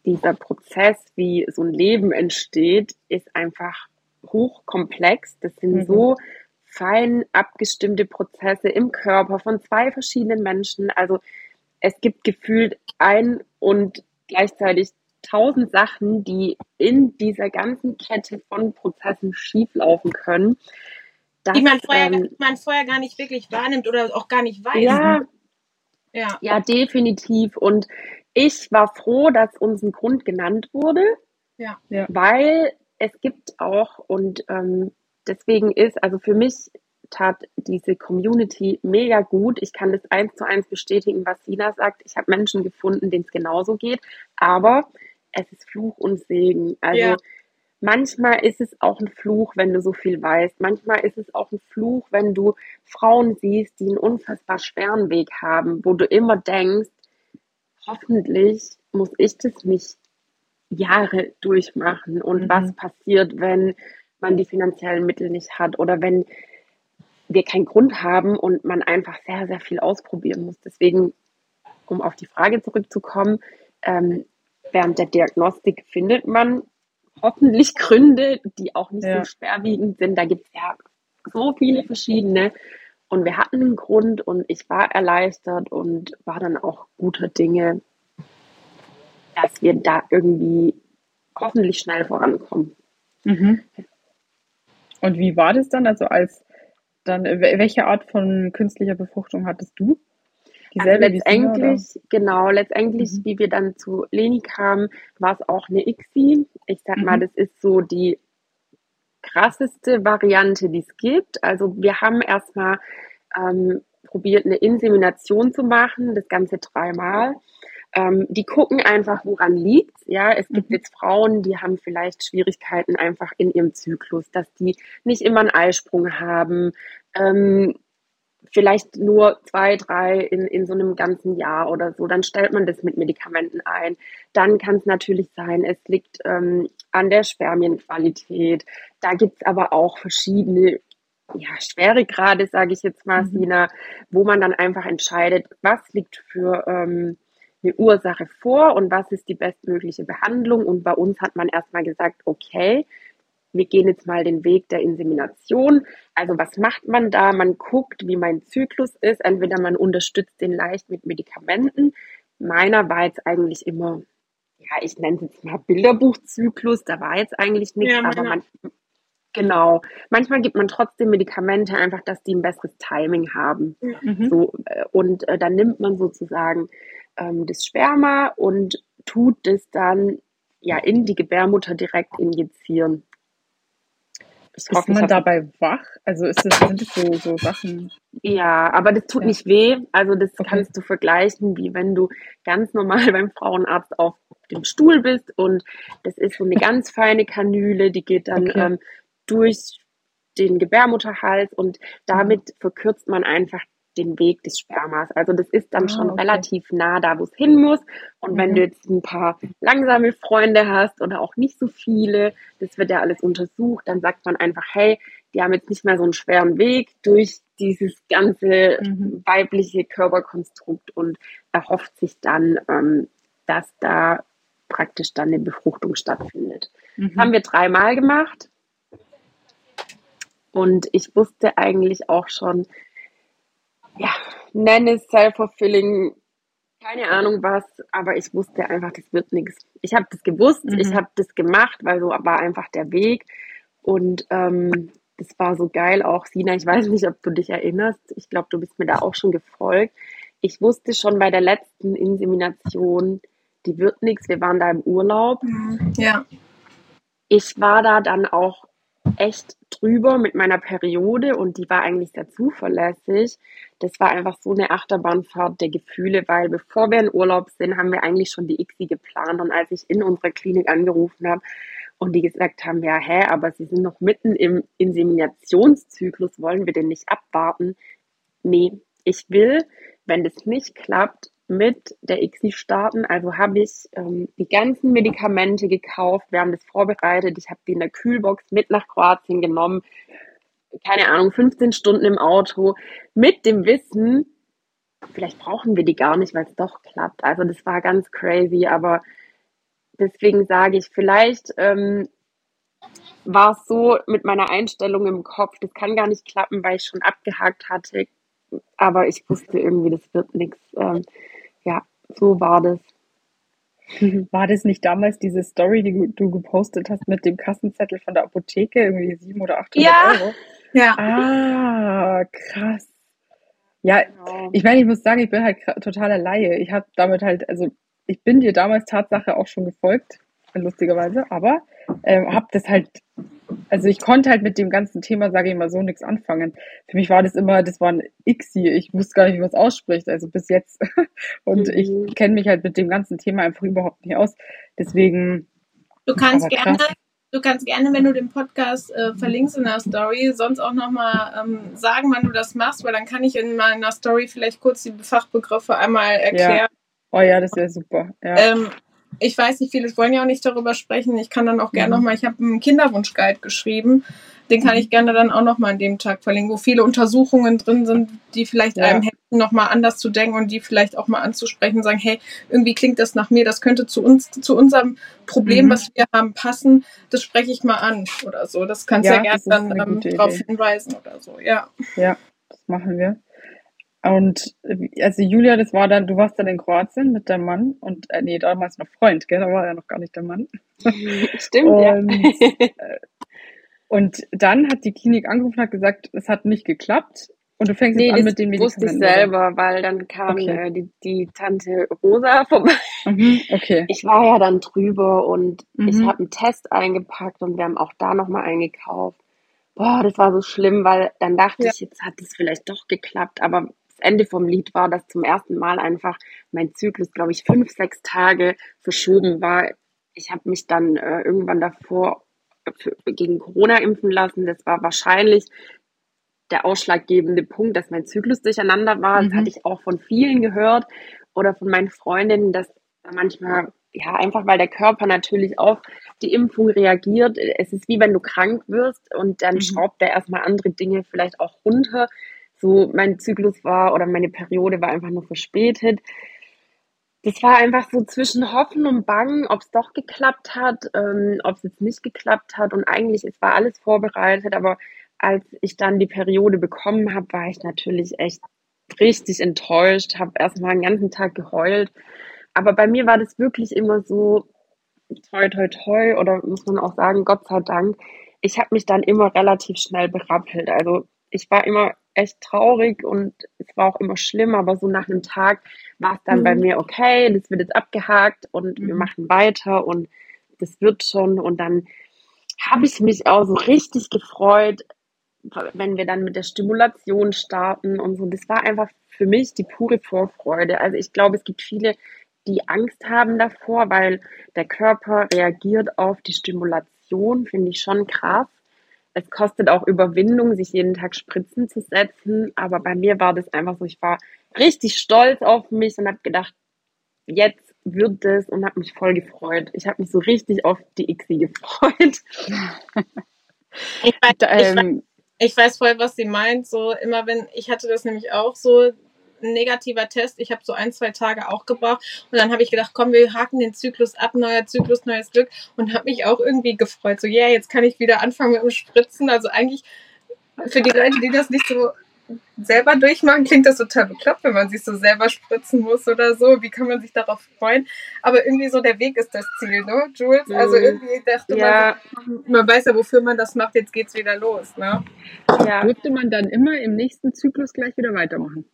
dieser Prozess, wie so ein Leben entsteht, ist einfach hochkomplex. Das sind Mhm. so fein abgestimmte Prozesse im Körper von zwei verschiedenen Menschen. Also es gibt gefühlt ein und gleichzeitig tausend Sachen, die in dieser ganzen Kette von Prozessen schieflaufen können. die man vorher, ähm, man vorher gar nicht wirklich wahrnimmt oder auch gar nicht weiß. ja, ja. ja, definitiv. Und ich war froh, dass uns ein Grund genannt wurde, Ja. Ja. weil es gibt auch und ähm, deswegen ist, also für mich tat diese Community mega gut. Ich kann das eins zu eins bestätigen, was Sina sagt. Ich habe Menschen gefunden, denen es genauso geht, aber es ist Fluch und Segen. Also Ja. manchmal ist es auch ein Fluch, wenn du so viel weißt. Manchmal ist es auch ein Fluch, wenn du Frauen siehst, die einen unfassbar schweren Weg haben, wo du immer denkst, hoffentlich muss ich das nicht Jahre durchmachen und mhm. was passiert, wenn man die finanziellen Mittel nicht hat oder wenn wir keinen Grund haben und man einfach sehr, sehr viel ausprobieren muss. Deswegen, um auf die Frage zurückzukommen, ähm, während der Diagnostik findet man hoffentlich Gründe, die auch nicht ja. so schwerwiegend sind. Da gibt es ja so viele verschiedene. Und wir hatten einen Grund und ich war erleichtert und war dann auch guter Dinge, dass wir da irgendwie hoffentlich schnell vorankommen. Mhm. Und wie war das dann? Also als dann, welche Art von künstlicher Befruchtung hattest du? Dieselbe also letztendlich, genau, letztendlich, mhm. wie wir dann zu Leni kamen, war es auch eine ICSI. Ich sag mhm. mal, das ist so die krasseste Variante, die es gibt. Also wir haben erstmal ähm, probiert, eine Insemination zu machen, das Ganze dreimal. Ähm, die gucken einfach, woran liegt Ja, es gibt mhm. jetzt Frauen, die haben vielleicht Schwierigkeiten einfach in ihrem Zyklus, dass die nicht immer einen Eisprung haben, ähm, vielleicht nur zwei, drei in, in so einem ganzen Jahr oder so. Dann stellt man das mit Medikamenten ein. Dann kann es natürlich sein, es liegt ähm, an der Spermienqualität. Da gibt es aber auch verschiedene ja, Schweregrade, sage ich jetzt mal, mhm. Sina, wo man dann einfach entscheidet, was liegt für ähm, eine Ursache vor und was ist die bestmögliche Behandlung. Und bei uns hat man erstmal gesagt, okay, wir gehen jetzt mal den Weg der Insemination. Also was macht man da? Man guckt, wie mein Zyklus ist. Entweder man unterstützt den leicht mit Medikamenten. Meiner war jetzt eigentlich immer, ja, ich nenne es jetzt mal Bilderbuchzyklus. Da war jetzt eigentlich nichts, ja, aber man, Genau. Manchmal gibt man trotzdem Medikamente, einfach, dass die ein besseres Timing haben. Mhm. So, äh, und äh, dann nimmt man sozusagen ähm, das Sperma und tut das dann ja in die Gebärmutter direkt injizieren. Ist man dabei wach? Also ist das, sind das so, so Sachen? Ja, aber das tut ja. nicht weh. Also das okay. kannst du vergleichen, wie wenn du ganz normal beim Frauenarzt auf dem Stuhl bist und das ist so eine ganz feine Kanüle, die geht dann okay. ähm, durch den Gebärmutterhals und damit verkürzt man einfach den Weg des Spermas. Also das ist dann ah, schon okay. relativ nah da, wo es hin muss. Und mhm. wenn du jetzt ein paar langsame Freunde hast oder auch nicht so viele, das wird ja alles untersucht, dann sagt man einfach, hey, die haben jetzt nicht mehr so einen schweren Weg durch dieses ganze mhm. weibliche Körperkonstrukt und erhofft sich dann, ähm, dass da praktisch dann eine Befruchtung stattfindet. Mhm. Das haben wir dreimal gemacht. Und ich wusste eigentlich auch schon, ja, nenne es self-fulfilling, keine Ahnung was, aber ich wusste einfach, das wird nichts. Ich habe das gewusst, mhm. ich habe das gemacht, weil so war einfach der Weg. Und ähm, das war so geil auch, Sina, ich weiß nicht, ob du dich erinnerst, ich glaube, du bist mir da auch schon gefolgt. Ich wusste schon bei der letzten Insemination, die wird nichts, wir waren da im Urlaub. Mhm. Ja. Ich war da dann auch echt drüber mit meiner Periode und die war eigentlich sehr zuverlässig. Das war einfach so eine Achterbahnfahrt der Gefühle, weil bevor wir in Urlaub sind, haben wir eigentlich schon die ICSI geplant und als ich in unserer Klinik angerufen habe und die gesagt haben, ja, hä, aber sie sind noch mitten im Inseminationszyklus, wollen wir den nicht abwarten? Nee, ich will, wenn das nicht klappt, mit der ICSI starten. Also habe ich ähm, die ganzen Medikamente gekauft. Wir haben das vorbereitet. Ich habe die in der Kühlbox mit nach Kroatien genommen. Keine Ahnung, 15 Stunden im Auto mit dem Wissen, vielleicht brauchen wir die gar nicht, weil es doch klappt. Also das war ganz crazy, aber deswegen sage ich, vielleicht ähm, war es so mit meiner Einstellung im Kopf, das kann gar nicht klappen, weil ich schon abgehakt hatte. Aber ich wusste irgendwie, das wird nichts. Ähm, ja, so war das. War das nicht damals diese Story, die du gepostet hast mit dem Kassenzettel von der Apotheke, irgendwie 700 oder 800 ja. Euro? Ja. Ah, krass. Ja, genau. ich meine, ich muss sagen, ich bin halt totaler Laie. Ich habe damit halt, also ich bin dir damals Tatsache auch schon gefolgt, lustigerweise, aber ähm, habe das halt also ich konnte halt mit dem ganzen Thema, sage ich mal so, nichts anfangen. Für mich war das immer, das war ein Xi. Ich wusste gar nicht, wie man es ausspricht, also bis jetzt. Und mhm. ich kenne mich halt mit dem ganzen Thema einfach überhaupt nicht aus. Deswegen. Du kannst gerne, Du kannst gerne, wenn du den Podcast äh, verlinkst in der Story, sonst auch nochmal ähm, sagen, wann du das machst, weil dann kann ich in meiner Story vielleicht kurz die Fachbegriffe einmal erklären. Ja. Oh ja, das wäre super. Ja. Ähm, ich weiß nicht, viele wollen ja auch nicht darüber sprechen. Ich kann dann auch gerne mhm. nochmal, ich habe einen Kinderwunschguide geschrieben. Den kann ich gerne dann auch nochmal an dem Tag verlinken, wo viele Untersuchungen drin sind, die vielleicht ja. einem helfen, nochmal anders zu denken und die vielleicht auch mal anzusprechen, sagen, hey, irgendwie klingt das nach mir, das könnte zu uns, zu unserem Problem, mhm. was wir haben, passen, das spreche ich mal an oder so. Das kannst du ja, ja gerne dann ähm, darauf hinweisen oder so, ja. Ja, das machen wir. Und also Julia, das war dann, du warst dann in Kroatien mit deinem Mann und äh, nee, damals noch Freund, gell? Da war ja noch gar nicht der Mann. Stimmt, und, ja. Äh, und dann hat die Klinik angerufen und hat gesagt, es hat nicht geklappt. Und du fängst nee, jetzt an mit den Medikamenten. wusste ich selber, oder? weil dann kam okay. äh, die, die Tante Rosa vorbei. Mhm, okay. Ich war ja dann drüber und mhm. ich habe einen Test eingepackt und wir haben auch da nochmal eingekauft. Boah, das war so schlimm, weil dann dachte ja. ich, jetzt hat es vielleicht doch geklappt, aber Ende vom Lied war, dass zum ersten Mal einfach mein Zyklus, glaube ich, fünf, sechs Tage verschoben war. Ich habe mich dann äh, irgendwann davor für, gegen Corona impfen lassen. Das war wahrscheinlich der ausschlaggebende Punkt, dass mein Zyklus durcheinander war. Mhm. Das hatte ich auch von vielen gehört oder von meinen Freundinnen, dass manchmal, ja, einfach weil der Körper natürlich auf die Impfung reagiert. Es ist wie wenn du krank wirst und dann mhm. schraubt er erstmal andere Dinge vielleicht auch runter. So mein Zyklus war oder meine Periode war einfach nur verspätet das war einfach so zwischen Hoffen und Bangen, ob es doch geklappt hat, ähm, ob es jetzt nicht geklappt hat. Und eigentlich, es war alles vorbereitet, aber als ich dann die Periode bekommen habe, war ich natürlich echt richtig enttäuscht, habe erstmal einen ganzen Tag geheult. Aber bei mir war das wirklich immer so, toi, toi, toi, oder muss man auch sagen, Gott sei Dank. Ich habe mich dann immer relativ schnell berappelt. Also ich war immer echt traurig und es war auch immer schlimm, aber so nach einem Tag war es dann mhm. bei mir okay, das wird jetzt abgehakt und mhm. wir machen weiter und das wird schon und dann habe ich mich auch so richtig gefreut, wenn wir dann mit der Stimulation starten und so. Das war einfach für mich die pure Vorfreude. Also ich glaube, es gibt viele, die Angst haben davor, weil der Körper reagiert auf die Stimulation, finde ich schon krass es kostet auch Überwindung, sich jeden Tag Spritzen zu setzen. Aber bei mir war das einfach so, ich war richtig stolz auf mich und habe gedacht, jetzt wird es und habe mich voll gefreut. Ich habe mich so richtig auf die ICSI gefreut. Ich weiß, ich, weiß, ich weiß voll, was sie meint. So immer wenn, ich hatte das nämlich auch so, ein negativer Test. Ich habe so ein, zwei Tage auch gebraucht. Und dann habe ich gedacht, komm, wir haken den Zyklus ab, neuer Zyklus, neues Glück. Und habe mich auch irgendwie gefreut. So, ja, yeah, jetzt kann ich wieder anfangen mit dem Spritzen. Also eigentlich für die Leute, die das nicht so selber durchmachen, klingt das total bekloppt, wenn man sich so selber spritzen muss oder so. Wie kann man sich darauf freuen? Aber irgendwie so der Weg ist das Ziel, ne, Jules? Also mhm. irgendwie dachte ja. man, man weiß ja, wofür man das macht, jetzt geht's wieder los, ne? Ja. Dürfte man dann immer im nächsten Zyklus gleich wieder weitermachen?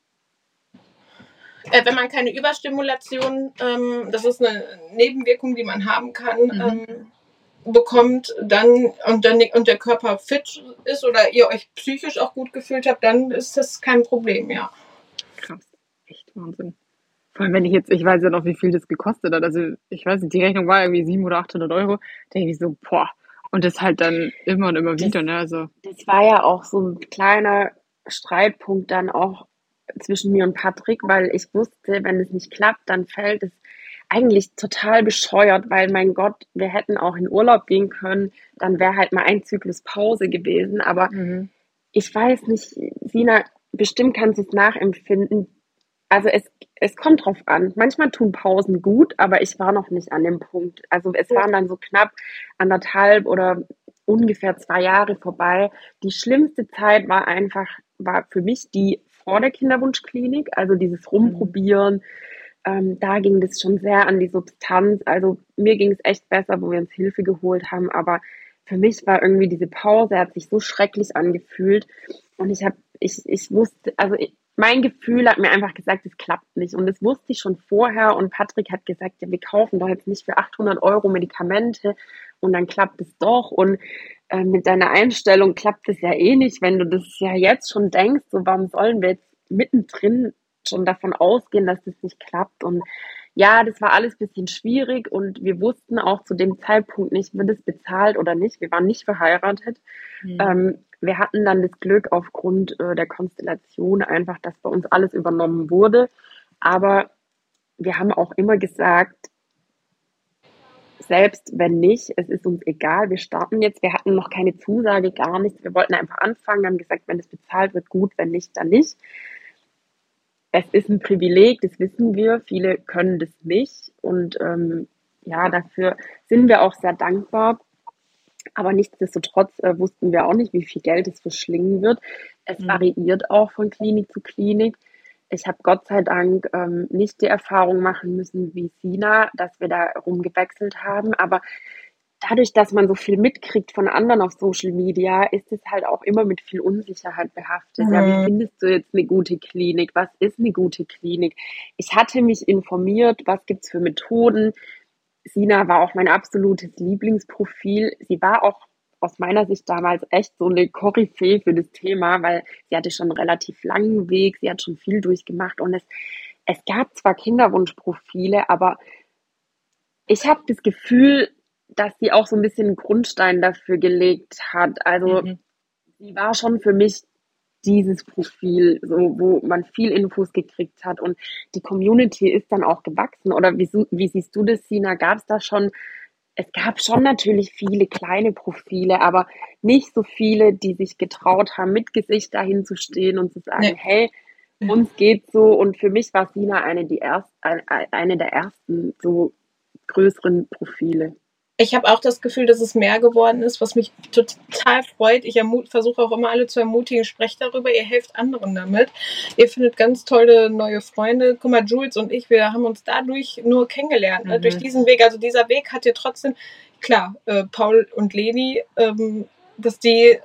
Äh, wenn man keine Überstimulation, ähm, das ist eine Nebenwirkung, die man haben kann, mhm. ähm, bekommt, dann und, dann und der Körper fit ist oder ihr euch psychisch auch gut gefühlt habt, dann ist das kein Problem, ja. Krass, echt Wahnsinn. Vor allem, wenn ich jetzt, ich weiß ja noch, wie viel das gekostet hat. Also, ich weiß nicht, die Rechnung war irgendwie 700 oder 800 Euro. Da denke ich so, boah. Und das halt dann immer und immer wieder, das, ne? Also. Das war ja auch so ein kleiner Streitpunkt dann auch zwischen mir und Patrick, weil ich wusste, wenn es nicht klappt, dann fällt es eigentlich total bescheuert, weil mein Gott, wir hätten auch in Urlaub gehen können, dann wäre halt mal ein Zyklus Pause gewesen. Aber mhm. ich weiß nicht, Sina, bestimmt kannst du es nachempfinden. Also es, es kommt drauf an. Manchmal tun Pausen gut, aber ich war noch nicht an dem Punkt. Also es waren dann so knapp anderthalb oder ungefähr zwei Jahre vorbei. Die schlimmste Zeit war einfach, war für mich die vor der Kinderwunschklinik, also dieses. Rumprobieren. Ähm, da ging das schon sehr an die Substanz. Also mir ging es echt besser, wo wir uns Hilfe geholt haben. Aber für mich war irgendwie diese Pause, hat sich so schrecklich angefühlt. Und ich habe, ich, ich wusste, also ich, mein Gefühl hat mir einfach gesagt, es klappt nicht. Und das wusste ich schon vorher. Und Patrick hat gesagt, ja, wir kaufen doch jetzt nicht für 800 Euro Medikamente und dann klappt es doch. Und äh, mit deiner Einstellung klappt es ja eh nicht, wenn du das ja jetzt schon denkst, so warum sollen wir jetzt mittendrin schon davon ausgehen, dass das nicht klappt. Und ja, das war alles ein bisschen schwierig und wir wussten auch zu dem Zeitpunkt nicht, wird es bezahlt oder nicht. Wir waren nicht verheiratet. Mhm. Ähm, wir hatten dann das Glück aufgrund äh, der Konstellation einfach, dass bei uns alles übernommen wurde. Aber wir haben auch immer gesagt, selbst wenn nicht, es ist uns egal, wir starten jetzt. Wir hatten noch keine Zusage, gar nichts. Wir wollten einfach anfangen, haben gesagt, wenn es bezahlt wird, gut, wenn nicht, dann nicht. Es ist ein Privileg, das wissen wir. Viele können das nicht. Und ähm, ja, dafür sind wir auch sehr dankbar. Aber nichtsdestotrotz äh, wussten wir auch nicht, wie viel Geld es verschlingen wird. Es mhm. variiert auch von Klinik zu Klinik. Ich habe Gott sei Dank ähm, nicht die Erfahrung machen müssen wie Sina, dass wir da rumgewechselt haben. Aber dadurch, dass man so viel mitkriegt von anderen auf Social Media, ist es halt auch immer mit viel Unsicherheit behaftet. Mhm. Ja, wie mhm. findest du jetzt eine gute Klinik? Was ist eine gute Klinik? Ich hatte mich informiert, was gibt's für Methoden. Sina war auch mein absolutes Lieblingsprofil. Sie war auch aus meiner Sicht damals echt so eine Koryphäe für das Thema, weil sie hatte schon einen relativ langen Weg, sie hat schon viel durchgemacht und es, es gab zwar Kinderwunschprofile, aber ich habe das Gefühl, dass sie auch so ein bisschen einen Grundstein dafür gelegt hat. Also mhm. sie war schon für mich dieses Profil, so wo man viel Infos gekriegt hat und die Community ist dann auch gewachsen. Oder wie, wie siehst du das, Sina? Gab es da schon? Es gab schon natürlich viele kleine Profile, aber nicht so viele, die sich getraut haben, mit Gesicht dahin zu stehen und zu sagen, nee. hey, uns geht so. Und für mich war Sina eine, die erst, eine der ersten so größeren Profile. Ich habe auch das Gefühl, dass es mehr geworden ist, was mich total freut. Ich versuche auch immer alle zu ermutigen, sprecht darüber, ihr helft anderen damit. Ihr findet ganz tolle neue Freunde. Guck mal, Jules und ich, wir haben uns dadurch nur kennengelernt, ne? mhm. durch diesen Weg. Also dieser Weg hat ihr trotzdem, klar, äh, Paul und Leni, ähm, dass die äh,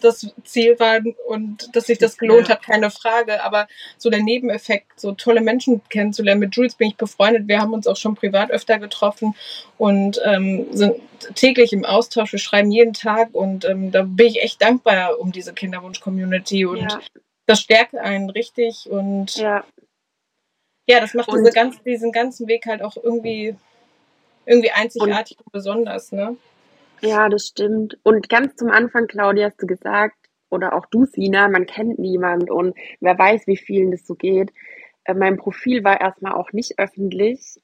das Ziel waren und dass sich das gelohnt hat, keine Frage. Aber so der Nebeneffekt, so tolle Menschen kennenzulernen. Mit Jules bin ich befreundet. Wir haben uns auch schon privat öfter getroffen und ähm, sind täglich im Austausch. Wir schreiben jeden Tag und ähm, da bin ich echt dankbar um diese Kinderwunsch-Community und ja. das stärkt einen richtig und ja, ja das macht diese ganz, diesen ganzen Weg halt auch irgendwie, irgendwie einzigartig und, und besonders, ne? Ja, das stimmt. Und ganz zum Anfang, Claudia, hast du gesagt, oder auch du, Sina, man kennt niemand und wer weiß, wie vielen das so geht. Äh, mein Profil war erstmal auch nicht öffentlich.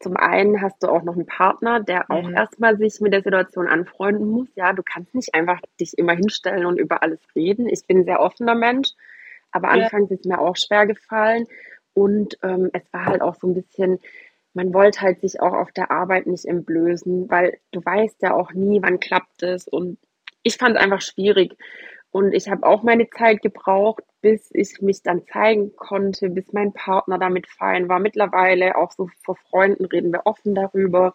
Zum einen hast du auch noch einen Partner, der auch mhm. erstmal sich mit der Situation anfreunden muss. Ja, du kannst nicht einfach dich immer hinstellen und über alles reden. Ich bin ein sehr offener Mensch, aber ja. anfangs ist mir auch schwer gefallen. Und ähm, es war halt auch so ein bisschen, man wollte halt sich auch auf der Arbeit nicht entblößen, weil du weißt ja auch nie, wann klappt es. Und ich fand es einfach schwierig. Und ich habe auch meine Zeit gebraucht, bis ich mich dann zeigen konnte, bis mein Partner damit fein war. Mittlerweile auch so vor Freunden reden wir offen darüber.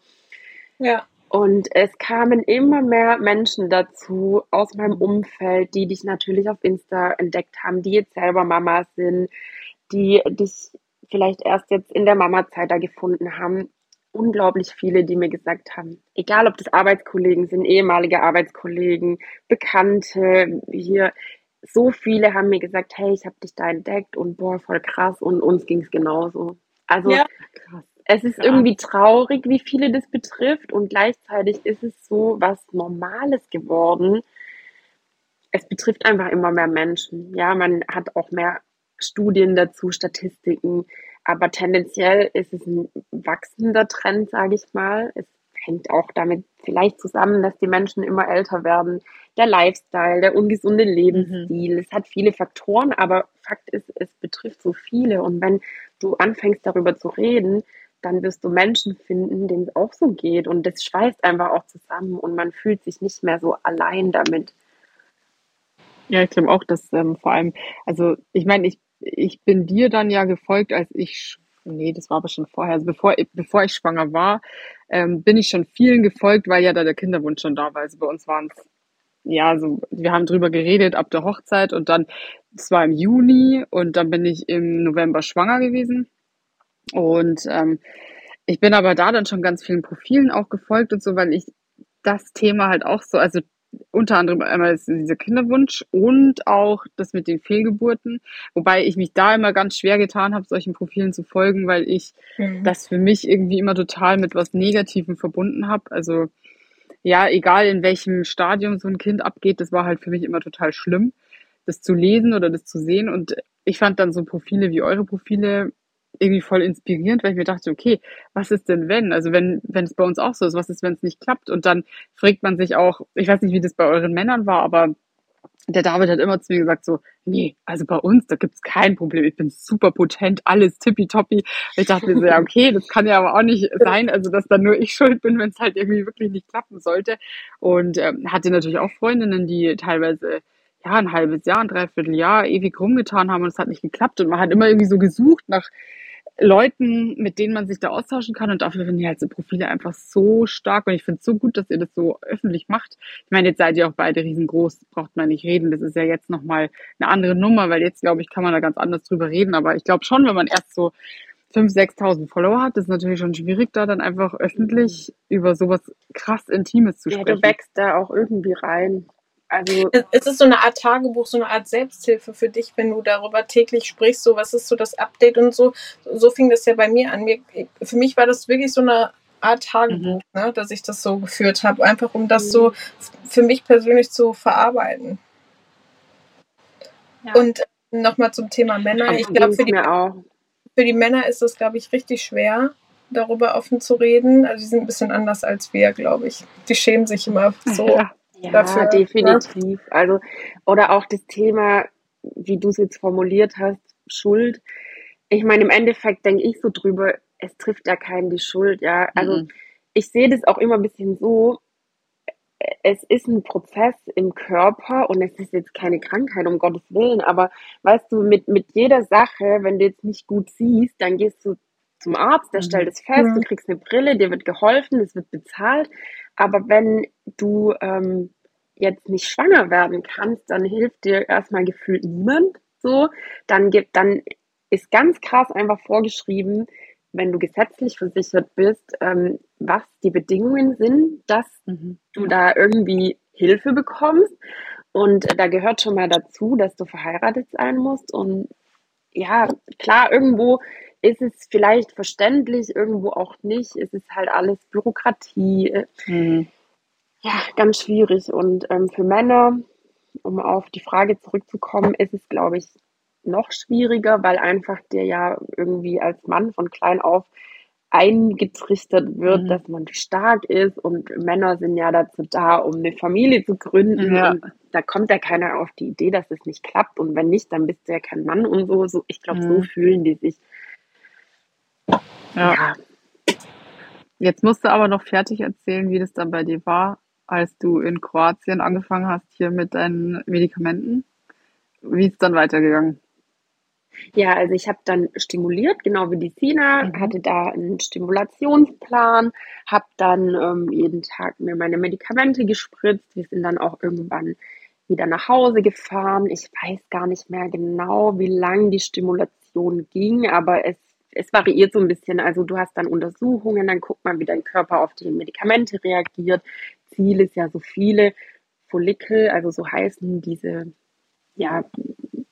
Ja. Und es kamen immer mehr Menschen dazu aus meinem Umfeld, die dich natürlich auf Insta entdeckt haben, die jetzt selber Mama sind, die dich vielleicht erst jetzt in der Mama-Zeit da gefunden haben. Unglaublich viele, die mir gesagt haben, egal ob das Arbeitskollegen sind, ehemalige Arbeitskollegen, Bekannte, hier, so viele haben mir gesagt, hey, ich habe dich da entdeckt und boah, voll krass und uns ging es genauso. Also ja. krass. Es ist ja. irgendwie traurig, wie viele das betrifft und gleichzeitig ist es so was Normales geworden. Es betrifft einfach immer mehr Menschen. Ja, man hat auch mehr Studien dazu, Statistiken. Aber tendenziell ist es ein wachsender Trend, sage ich mal. Es hängt auch damit vielleicht zusammen, dass die Menschen immer älter werden. Der Lifestyle, der ungesunde Lebensstil, mhm. es hat viele Faktoren, aber Fakt ist, es betrifft so viele. Und wenn du anfängst darüber zu reden, dann wirst du Menschen finden, denen es auch so geht. Und das schweißt einfach auch zusammen und man fühlt sich nicht mehr so allein damit. Ja, ich glaube auch, dass ähm, vor allem, also ich meine, ich ich bin dir dann ja gefolgt, als ich, nee, das war aber schon vorher, also bevor, bevor ich schwanger war, ähm, bin ich schon vielen gefolgt, weil ja da der Kinderwunsch schon da war. Also bei uns waren es, ja, so, wir haben drüber geredet ab der Hochzeit und dann, es war im Juni und dann bin ich im November schwanger gewesen. Und ähm, ich bin aber da dann schon ganz vielen Profilen auch gefolgt und so, weil ich das Thema halt auch so, also unter anderem einmal dieser Kinderwunsch und auch das mit den Fehlgeburten, wobei ich mich da immer ganz schwer getan habe, solchen Profilen zu folgen, weil ich mhm. das für mich irgendwie immer total mit was Negativem verbunden habe. Also ja, egal in welchem Stadium so ein Kind abgeht, das war halt für mich immer total schlimm, das zu lesen oder das zu sehen. Und ich fand dann so Profile wie eure Profile irgendwie voll inspirierend, weil ich mir dachte, okay, was ist denn wenn? Also wenn, wenn es bei uns auch so ist, was ist, wenn es nicht klappt? Und dann fragt man sich auch, ich weiß nicht, wie das bei euren Männern war, aber der David hat immer zu mir gesagt so, nee, also bei uns, da gibt's kein Problem. Ich bin super potent, alles tippitoppi. Ich dachte mir so, ja, okay, das kann ja aber auch nicht sein, also dass dann nur ich schuld bin, wenn es halt irgendwie wirklich nicht klappen sollte. Und ähm, hatte natürlich auch Freundinnen, die teilweise ja, ein halbes Jahr, ein Dreivierteljahr ewig rumgetan haben und es hat nicht geklappt. Und man hat immer irgendwie so gesucht nach Leuten, mit denen man sich da austauschen kann. Und dafür finde ich halt so Profile einfach so stark. Und ich finde es so gut, dass ihr das so öffentlich macht. Ich meine, jetzt seid ihr auch beide riesengroß, braucht man nicht reden. Das ist ja jetzt nochmal eine andere Nummer, weil jetzt, glaube ich, kann man da ganz anders drüber reden. Aber ich glaube schon, wenn man erst so 5.000, 6.000 Follower hat, ist natürlich schon schwierig, da dann einfach öffentlich über sowas krass Intimes zu sprechen. Ja, du wächst da auch irgendwie rein. Also es ist so eine Art Tagebuch, so eine Art Selbsthilfe für dich, wenn du darüber täglich sprichst, so was ist so das Update und so. So fing das ja bei mir an. Mir, für mich war das wirklich so eine Art Tagebuch, mhm. ne, dass ich das so geführt habe, einfach um das mhm. so für mich persönlich zu verarbeiten. Ja. Und nochmal zum Thema Männer. ich glaube, für, die, für die Männer ist das, glaube ich, richtig schwer, darüber offen zu reden. Also, die sind ein bisschen anders als wir, glaube ich. Die schämen sich immer so. Ja ja, dafür. Ne? definitiv. Ne? Also, oder auch das Thema, wie du es jetzt formuliert hast, Schuld. Ich meine, im Endeffekt denke ich so drüber, es trifft ja keinen die Schuld, ja. Also mhm. ich sehe das auch immer ein bisschen so, es ist ein Prozess im Körper und es ist jetzt keine Krankheit, um Gottes Willen, aber weißt du, mit, mit jeder Sache, wenn du jetzt nicht gut siehst, dann gehst du zum Arzt, der mhm. stellt es fest, ja. du kriegst eine Brille, dir wird geholfen, es wird bezahlt. Aber wenn du ähm, jetzt nicht schwanger werden kannst, dann hilft dir erstmal gefühlt niemand. So, dann gibt, dann ist ganz krass einfach vorgeschrieben, wenn du gesetzlich versichert bist, ähm, was die Bedingungen sind, dass mhm. du da irgendwie Hilfe bekommst. Und da gehört schon mal dazu, dass du verheiratet sein musst. Und ja, klar, irgendwo ist es vielleicht verständlich, irgendwo auch nicht. Es ist halt alles Bürokratie. Mhm. Ja, ganz schwierig. Und ähm, für Männer, um auf die Frage zurückzukommen, ist es, glaube ich, noch schwieriger, weil einfach dir ja irgendwie als Mann von klein auf eingetrichtert wird, mhm. dass man stark ist und Männer sind ja dazu da, um eine Familie zu gründen. Ja. Da kommt ja keiner auf die Idee, dass es nicht klappt. Und wenn nicht, dann bist du ja kein Mann und so. so ich glaube, mhm. so fühlen die sich. Ja. ja. Jetzt musst du aber noch fertig erzählen, wie das dann bei dir war, als du in Kroatien angefangen hast hier mit deinen Medikamenten. Wie ist es dann weitergegangen? Ja, also ich habe dann stimuliert, genau wie die Sina, mhm. hatte da einen Stimulationsplan, habe dann ähm, jeden Tag mir meine Medikamente gespritzt. Wir sind dann auch irgendwann wieder nach Hause gefahren. Ich weiß gar nicht mehr genau, wie lang die Stimulation ging, aber es es variiert so ein bisschen. Also du hast dann Untersuchungen, dann guckt man, wie dein Körper auf die Medikamente reagiert. Ziel ist ja so viele Follikel, also so heißen diese, ja,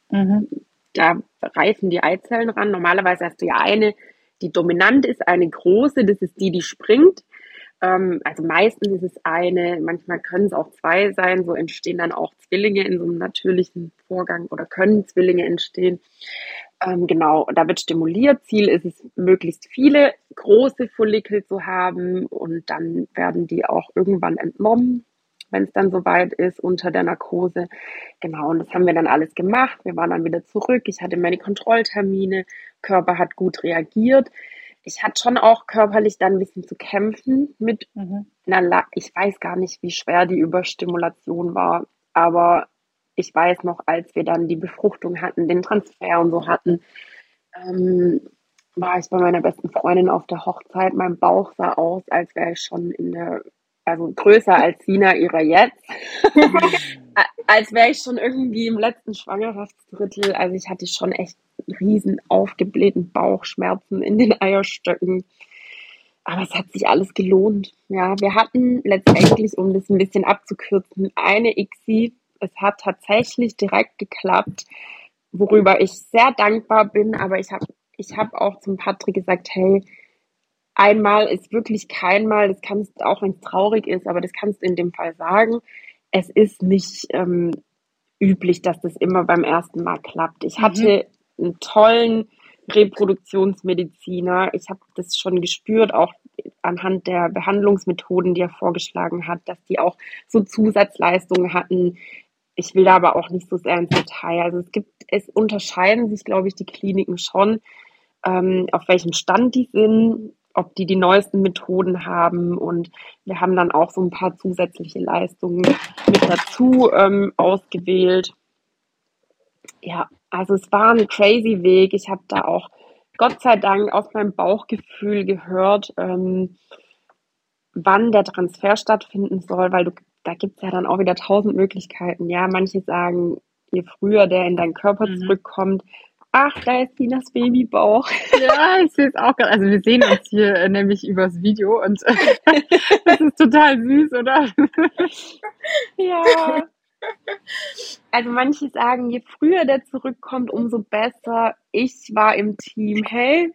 mhm. da reifen die Eizellen ran. Normalerweise hast du ja eine, die dominant ist, eine große, das ist die, die springt. Ähm, also meistens ist es eine, manchmal können es auch zwei sein, so entstehen dann auch Zwillinge in so einem natürlichen Vorgang oder können Zwillinge entstehen. Ähm, genau, da wird stimuliert. Ziel ist es, möglichst viele große Follikel zu haben und dann werden die auch irgendwann entnommen, wenn es dann soweit ist, unter der Narkose. Genau, und das haben wir dann alles gemacht. Wir waren dann wieder zurück. Ich hatte meine Kontrolltermine. Körper hat gut reagiert. Ich hatte schon auch körperlich dann ein bisschen zu kämpfen mit mhm. einer, ich weiß gar nicht, wie schwer die Überstimulation war, aber ich weiß noch, als wir dann die Befruchtung hatten, den Transfer und so hatten, ähm, war ich bei meiner besten Freundin auf der Hochzeit. Mein Bauch sah aus, als wäre ich schon in der, also größer als Sina ihrer jetzt. als wäre ich schon irgendwie im letzten Schwangerschaftsdrittel. Also ich hatte schon echt riesen aufgeblähten Bauchschmerzen in den Eierstöcken. aber es hat sich alles gelohnt. Ja, wir hatten letztendlich, um das ein bisschen abzukürzen, eine ICSI. Es hat tatsächlich direkt geklappt, worüber ich sehr dankbar bin. Aber ich habe ich hab auch zum Patrick gesagt, hey, einmal ist wirklich kein Mal. Das kannst du, auch wenn es traurig ist, aber das kannst du in dem Fall sagen. Es ist nicht ähm, üblich, dass das immer beim ersten Mal klappt. Ich mhm. hatte einen tollen Reproduktionsmediziner. Ich habe das schon gespürt, auch anhand der Behandlungsmethoden, die er vorgeschlagen hat, dass die auch so Zusatzleistungen hatten. Ich will da aber auch nicht so sehr ins Detail. Also es gibt, es unterscheiden sich, glaube ich, die Kliniken schon, ähm, auf welchem Stand die sind, ob die die neuesten Methoden haben und wir haben dann auch so ein paar zusätzliche Leistungen mit dazu ähm, ausgewählt. Ja, also es war ein crazy Weg. Ich habe da auch Gott sei Dank aus meinem Bauchgefühl gehört, ähm, wann der Transfer stattfinden soll, weil du, da gibt es ja dann auch wieder tausend Möglichkeiten. Ja, manche sagen, je früher der in deinen Körper mhm. zurückkommt, ach, da ist Tinas Babybauch. Ja, ich sehe es auch gerade. Also wir sehen uns hier äh, nämlich übers Video und das ist total süß, oder? ja. Also manche sagen, je früher der zurückkommt, umso besser. Ich war im Team, hey,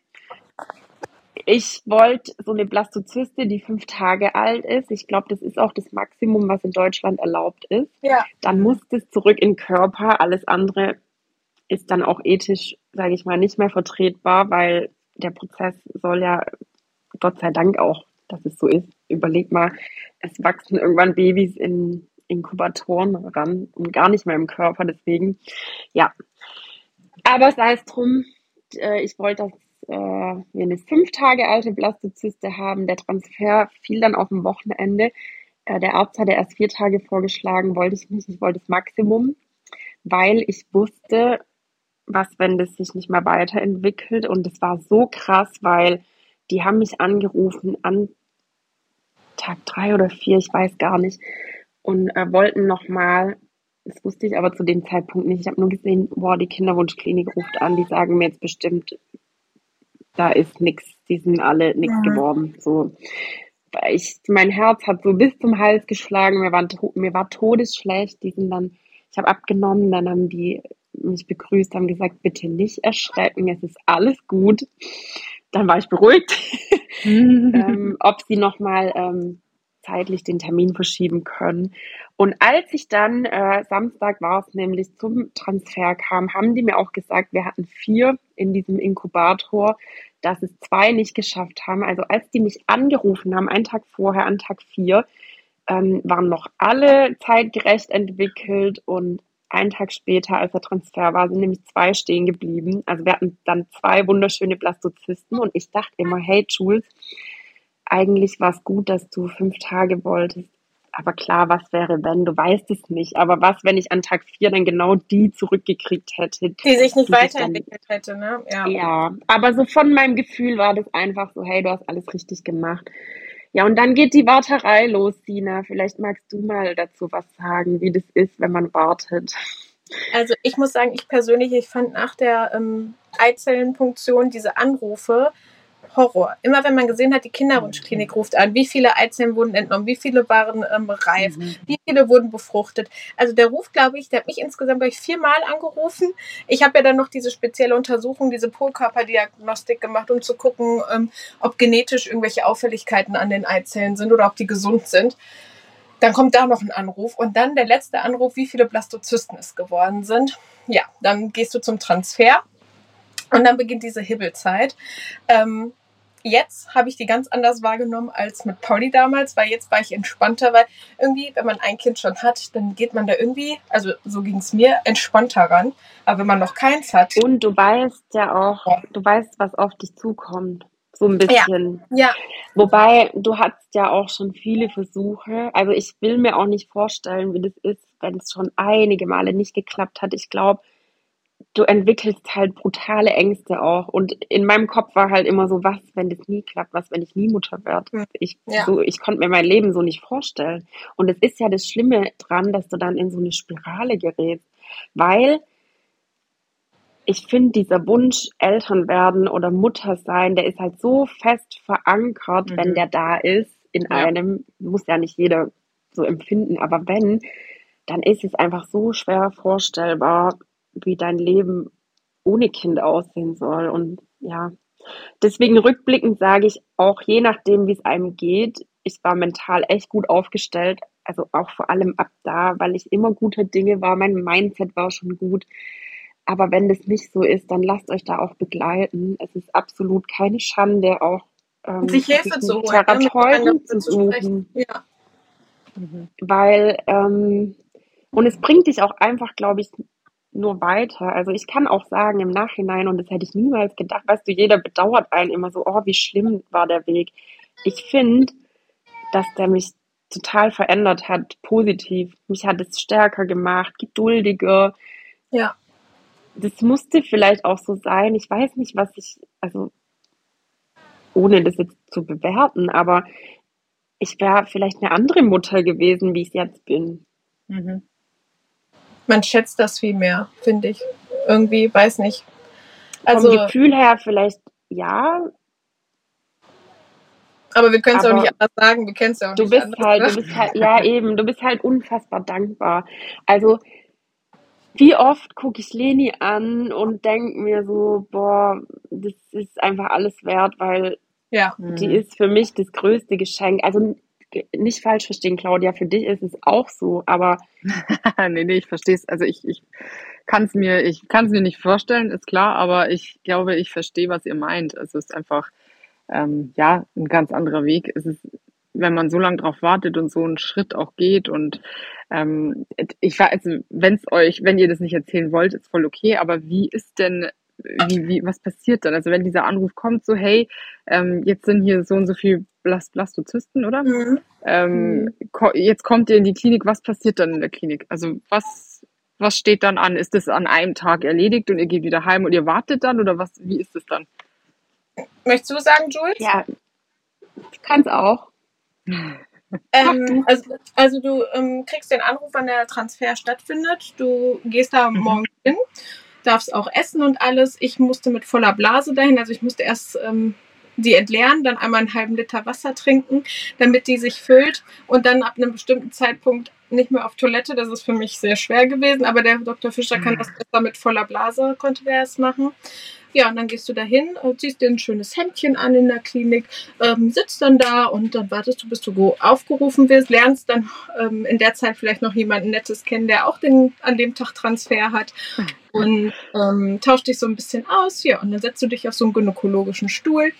ich wollte so eine Blastozyste, die fünf Tage alt ist. Ich glaube, das ist auch das Maximum, was in Deutschland erlaubt ist. Ja. Dann muss das zurück in den Körper. Alles andere ist dann auch ethisch, sage ich mal, nicht mehr vertretbar, weil der Prozess soll ja, Gott sei Dank auch, dass es so ist. Überleg mal, es wachsen irgendwann Babys in Inkubatoren ran und gar nicht mehr im Körper. Deswegen, ja. Aber sei es drum, äh, ich wollte, dass äh, wir eine fünf Tage alte Blastozyste haben. Der Transfer fiel dann auf dem Wochenende. Äh, der Arzt hatte erst vier Tage vorgeschlagen, wollte ich nicht. Ich wollte das Maximum, weil ich wusste, was, wenn das sich nicht mehr weiterentwickelt. Und es war so krass, weil die haben mich angerufen an Tag drei oder vier, ich weiß gar nicht, und äh, wollten nochmal, das wusste ich aber zu dem Zeitpunkt nicht, ich habe nur gesehen, boah, die Kinderwunschklinik ruft an, die sagen mir jetzt bestimmt, da ist nichts, die sind alle nichts ja. geworden. So. Ich, mein Herz hat so bis zum Hals geschlagen, mir war, mir war todesschlecht, die sind dann, ich habe abgenommen, dann haben die mich begrüßt, haben gesagt, bitte nicht erschrecken, es ist alles gut. Dann war ich beruhigt, ähm, ob sie nochmal ähm, zeitlich den Termin verschieben können. Und als ich dann, äh, Samstag war es nämlich, zum Transfer kam, haben die mir auch gesagt, wir hatten vier in diesem Inkubator, dass es zwei nicht geschafft haben. Also als die mich angerufen haben, einen Tag vorher, an Tag vier, ähm, waren noch alle zeitgerecht entwickelt und einen Tag später, als der Transfer war, sind nämlich zwei stehen geblieben. Also wir hatten dann zwei wunderschöne Blastozysten und ich dachte immer, hey Jules, eigentlich war es gut, dass du fünf Tage wolltest. Aber klar, was wäre, wenn? Du weißt es nicht. Aber was, wenn ich an Tag vier dann genau die zurückgekriegt hätte? Die sich nicht die weiterentwickelt dann, hätte, ne? Ja. ja, aber so von meinem Gefühl war das einfach so, hey, du hast alles richtig gemacht. Ja, und dann geht die Warterei los, Sina. Vielleicht magst du mal dazu was sagen, wie das ist, wenn man wartet. Also ich muss sagen, ich persönlich, ich fand nach der ähm, Eizellenpunktion diese Anrufe Horror. Immer wenn man gesehen hat, die Kinderwunschklinik ruft an, wie viele Eizellen wurden entnommen, wie viele waren ähm, reif, mhm. wie viele wurden befruchtet. Also der Ruf, glaube ich, der hat mich insgesamt gleich viermal angerufen. Ich habe ja dann noch diese spezielle Untersuchung, diese Polkörperdiagnostik gemacht, um zu gucken, ähm, ob genetisch irgendwelche Auffälligkeiten an den Eizellen sind oder ob die gesund sind. Dann kommt da noch ein Anruf und dann der letzte Anruf, wie viele Blastozysten es geworden sind. Ja, dann gehst du zum Transfer und dann beginnt diese Hibbelzeit. Ähm, jetzt habe ich die ganz anders wahrgenommen als mit Pauli damals, weil jetzt war ich entspannter, weil irgendwie, wenn man ein Kind schon hat, dann geht man da irgendwie, also so ging es mir, entspannter ran. Aber wenn man noch keins hat. Und du weißt ja auch, ja. du weißt, was auf dich zukommt. So ein bisschen. Ja. ja. Wobei, du hattest ja auch schon viele Versuche. Also ich will mir auch nicht vorstellen, wie das ist, wenn es schon einige Male nicht geklappt hat. Ich glaube, du entwickelst halt brutale Ängste auch. Und in meinem Kopf war halt immer so, was, wenn das nie klappt, was, wenn ich nie Mutter werde. Ich, ja. so, ich konnte mir mein Leben so nicht vorstellen. Und es ist ja das Schlimme dran, dass du dann in so eine Spirale gerätst. Weil ich finde, dieser Wunsch, Eltern werden oder Mutter sein, der ist halt so fest verankert, mhm. wenn der da ist, in ja. einem, muss ja nicht jeder so empfinden, aber wenn, dann ist es einfach so schwer vorstellbar, wie dein Leben ohne Kind aussehen soll. Und ja, deswegen rückblickend sage ich auch, je nachdem, wie es einem geht, ich war mental echt gut aufgestellt, also auch vor allem ab da, weil ich immer guter Dinge war, mein Mindset war schon gut. Aber wenn das nicht so ist, dann lasst euch da auch begleiten. Es ist absolut keine Schande, auch ähm, sich Hilfe zu holen, Therapeuten zu suchen. Ja. Weil, ähm, und es bringt dich auch einfach, glaube ich, nur weiter. Also ich kann auch sagen im Nachhinein, und das hätte ich niemals gedacht, weißt du, jeder bedauert einen immer so, oh, wie schlimm war der Weg. Ich finde, dass der mich total verändert hat, positiv. Mich hat es stärker gemacht, geduldiger. Ja das musste vielleicht auch so sein. Ich weiß nicht, was ich, also ohne das jetzt zu bewerten, aber ich wäre vielleicht eine andere Mutter gewesen, wie ich jetzt bin. Mhm. Man schätzt das viel mehr, finde ich. Irgendwie, weiß nicht. Also, Vom Gefühl her vielleicht ja. Aber wir können es auch nicht anders sagen, wir kennen es ja auch du nicht bist anders, halt, ne? Du bist halt, ja eben, du bist halt unfassbar dankbar. Also wie oft gucke ich Leni an und denke mir so, boah, das ist einfach alles wert, weil ja. die ist für mich das größte Geschenk. Also nicht falsch verstehen, Claudia, für dich ist es auch so, aber. nee, nee, ich verstehe es. Also ich, ich kann es mir, ich kann es mir nicht vorstellen, ist klar, aber ich glaube, ich verstehe, was ihr meint. Es ist einfach, ähm, ja, ein ganz anderer Weg. Es ist wenn man so lange drauf wartet und so einen Schritt auch geht und ähm, ich weiß, wenn es euch, wenn ihr das nicht erzählen wollt, ist voll okay, aber wie ist denn, wie, wie, was passiert dann? Also wenn dieser Anruf kommt, so, hey, ähm, jetzt sind hier so und so viel Blast Blastozysten, oder? Mhm. Ähm, mhm. Jetzt kommt ihr in die Klinik, was passiert dann in der Klinik? Also was, was steht dann an? Ist das an einem Tag erledigt und ihr geht wieder heim und ihr wartet dann oder was, wie ist es dann? Möchtest du sagen, Jules? Ja, ich kann es auch. Ähm, also, also, du ähm, kriegst den Anruf, wann der Transfer stattfindet. Du gehst da mhm. morgen hin, darfst auch essen und alles. Ich musste mit voller Blase dahin, also ich musste erst ähm, die entleeren, dann einmal einen halben Liter Wasser trinken, damit die sich füllt und dann ab einem bestimmten Zeitpunkt nicht mehr auf Toilette. Das ist für mich sehr schwer gewesen, aber der Dr. Fischer kann mhm. das besser mit voller Blase, konnte der es machen. Ja, und dann gehst du dahin, äh, ziehst dir ein schönes Hemdchen an in der Klinik, ähm, sitzt dann da und dann wartest du, bis du aufgerufen wirst, lernst dann ähm, in der Zeit vielleicht noch jemanden Nettes kennen, der auch den, an dem Tag Transfer hat und ähm, tauscht dich so ein bisschen aus. Ja, und dann setzt du dich auf so einen gynäkologischen Stuhl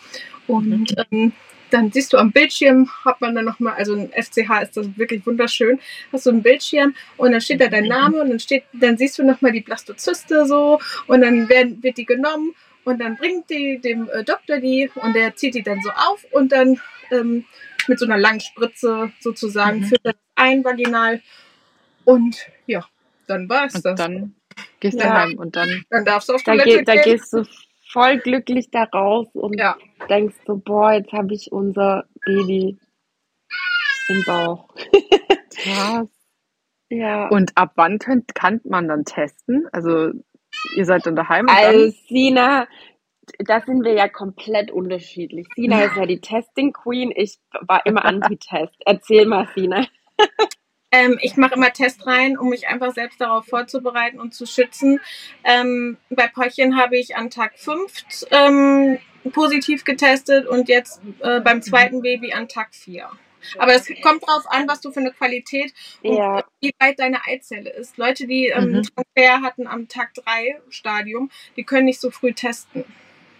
und mhm. ähm, dann siehst du am Bildschirm, hat man dann nochmal, also ein FCH ist das wirklich wunderschön, hast du einen Bildschirm und dann steht da dein Name und dann steht, dann siehst du nochmal die Blastozyste so und dann werden, wird die genommen und dann bringt die dem äh, Doktor die und der zieht die dann so auf und dann ähm, mit so einer langen Spritze sozusagen mhm. führt er ein vaginal und ja, dann war's und das. Dann gehst du ja. heim und dann, dann darfst du auf da, Toilette da gehst du voll glücklich da raus und ja. denkst so, boah, jetzt habe ich unser Baby im Bauch. Krass. Ja. Und ab wann könnt, kann man dann testen? Also ihr seid dann daheim? Also Sina, da sind wir ja komplett unterschiedlich. Sina ist ja die Testing Queen, ich war immer Anti-Test. Erzähl mal, Sina. Ähm, ich mache immer Testreihen, um mich einfach selbst darauf vorzubereiten und zu schützen. Ähm, bei Päuchchen habe ich an Tag 5 ähm, positiv getestet und jetzt äh, beim zweiten Baby an Tag 4. Aber es kommt darauf an, was du für eine Qualität und ja. wie weit deine Eizelle ist. Leute, die ähm, mhm. Transfer hatten am Tag 3 Stadium, die können nicht so früh testen.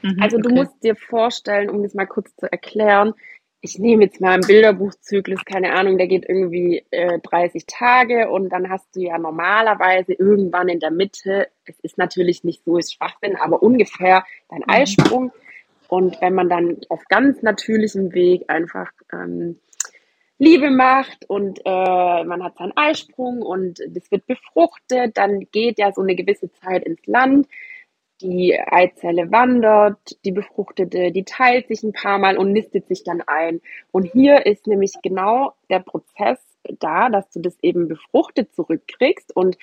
Mhm, also du musst dir vorstellen, um das mal kurz zu erklären, ich nehme jetzt mal einen Bilderbuchzyklus, keine Ahnung, der geht irgendwie äh, 30 Tage und dann hast du ja normalerweise irgendwann in der Mitte, es ist natürlich nicht so, ist Schwachsinn, aber ungefähr dein mhm. Eisprung. Und wenn man dann auf ganz natürlichem Weg einfach ähm, Liebe macht und äh, man hat seinen Eisprung und das wird befruchtet, dann geht ja so eine gewisse Zeit ins Land die Eizelle wandert, die befruchtete, die teilt sich ein paar Mal und nistet sich dann ein. Und hier ist nämlich genau der Prozess da, dass du das eben befruchtet zurückkriegst und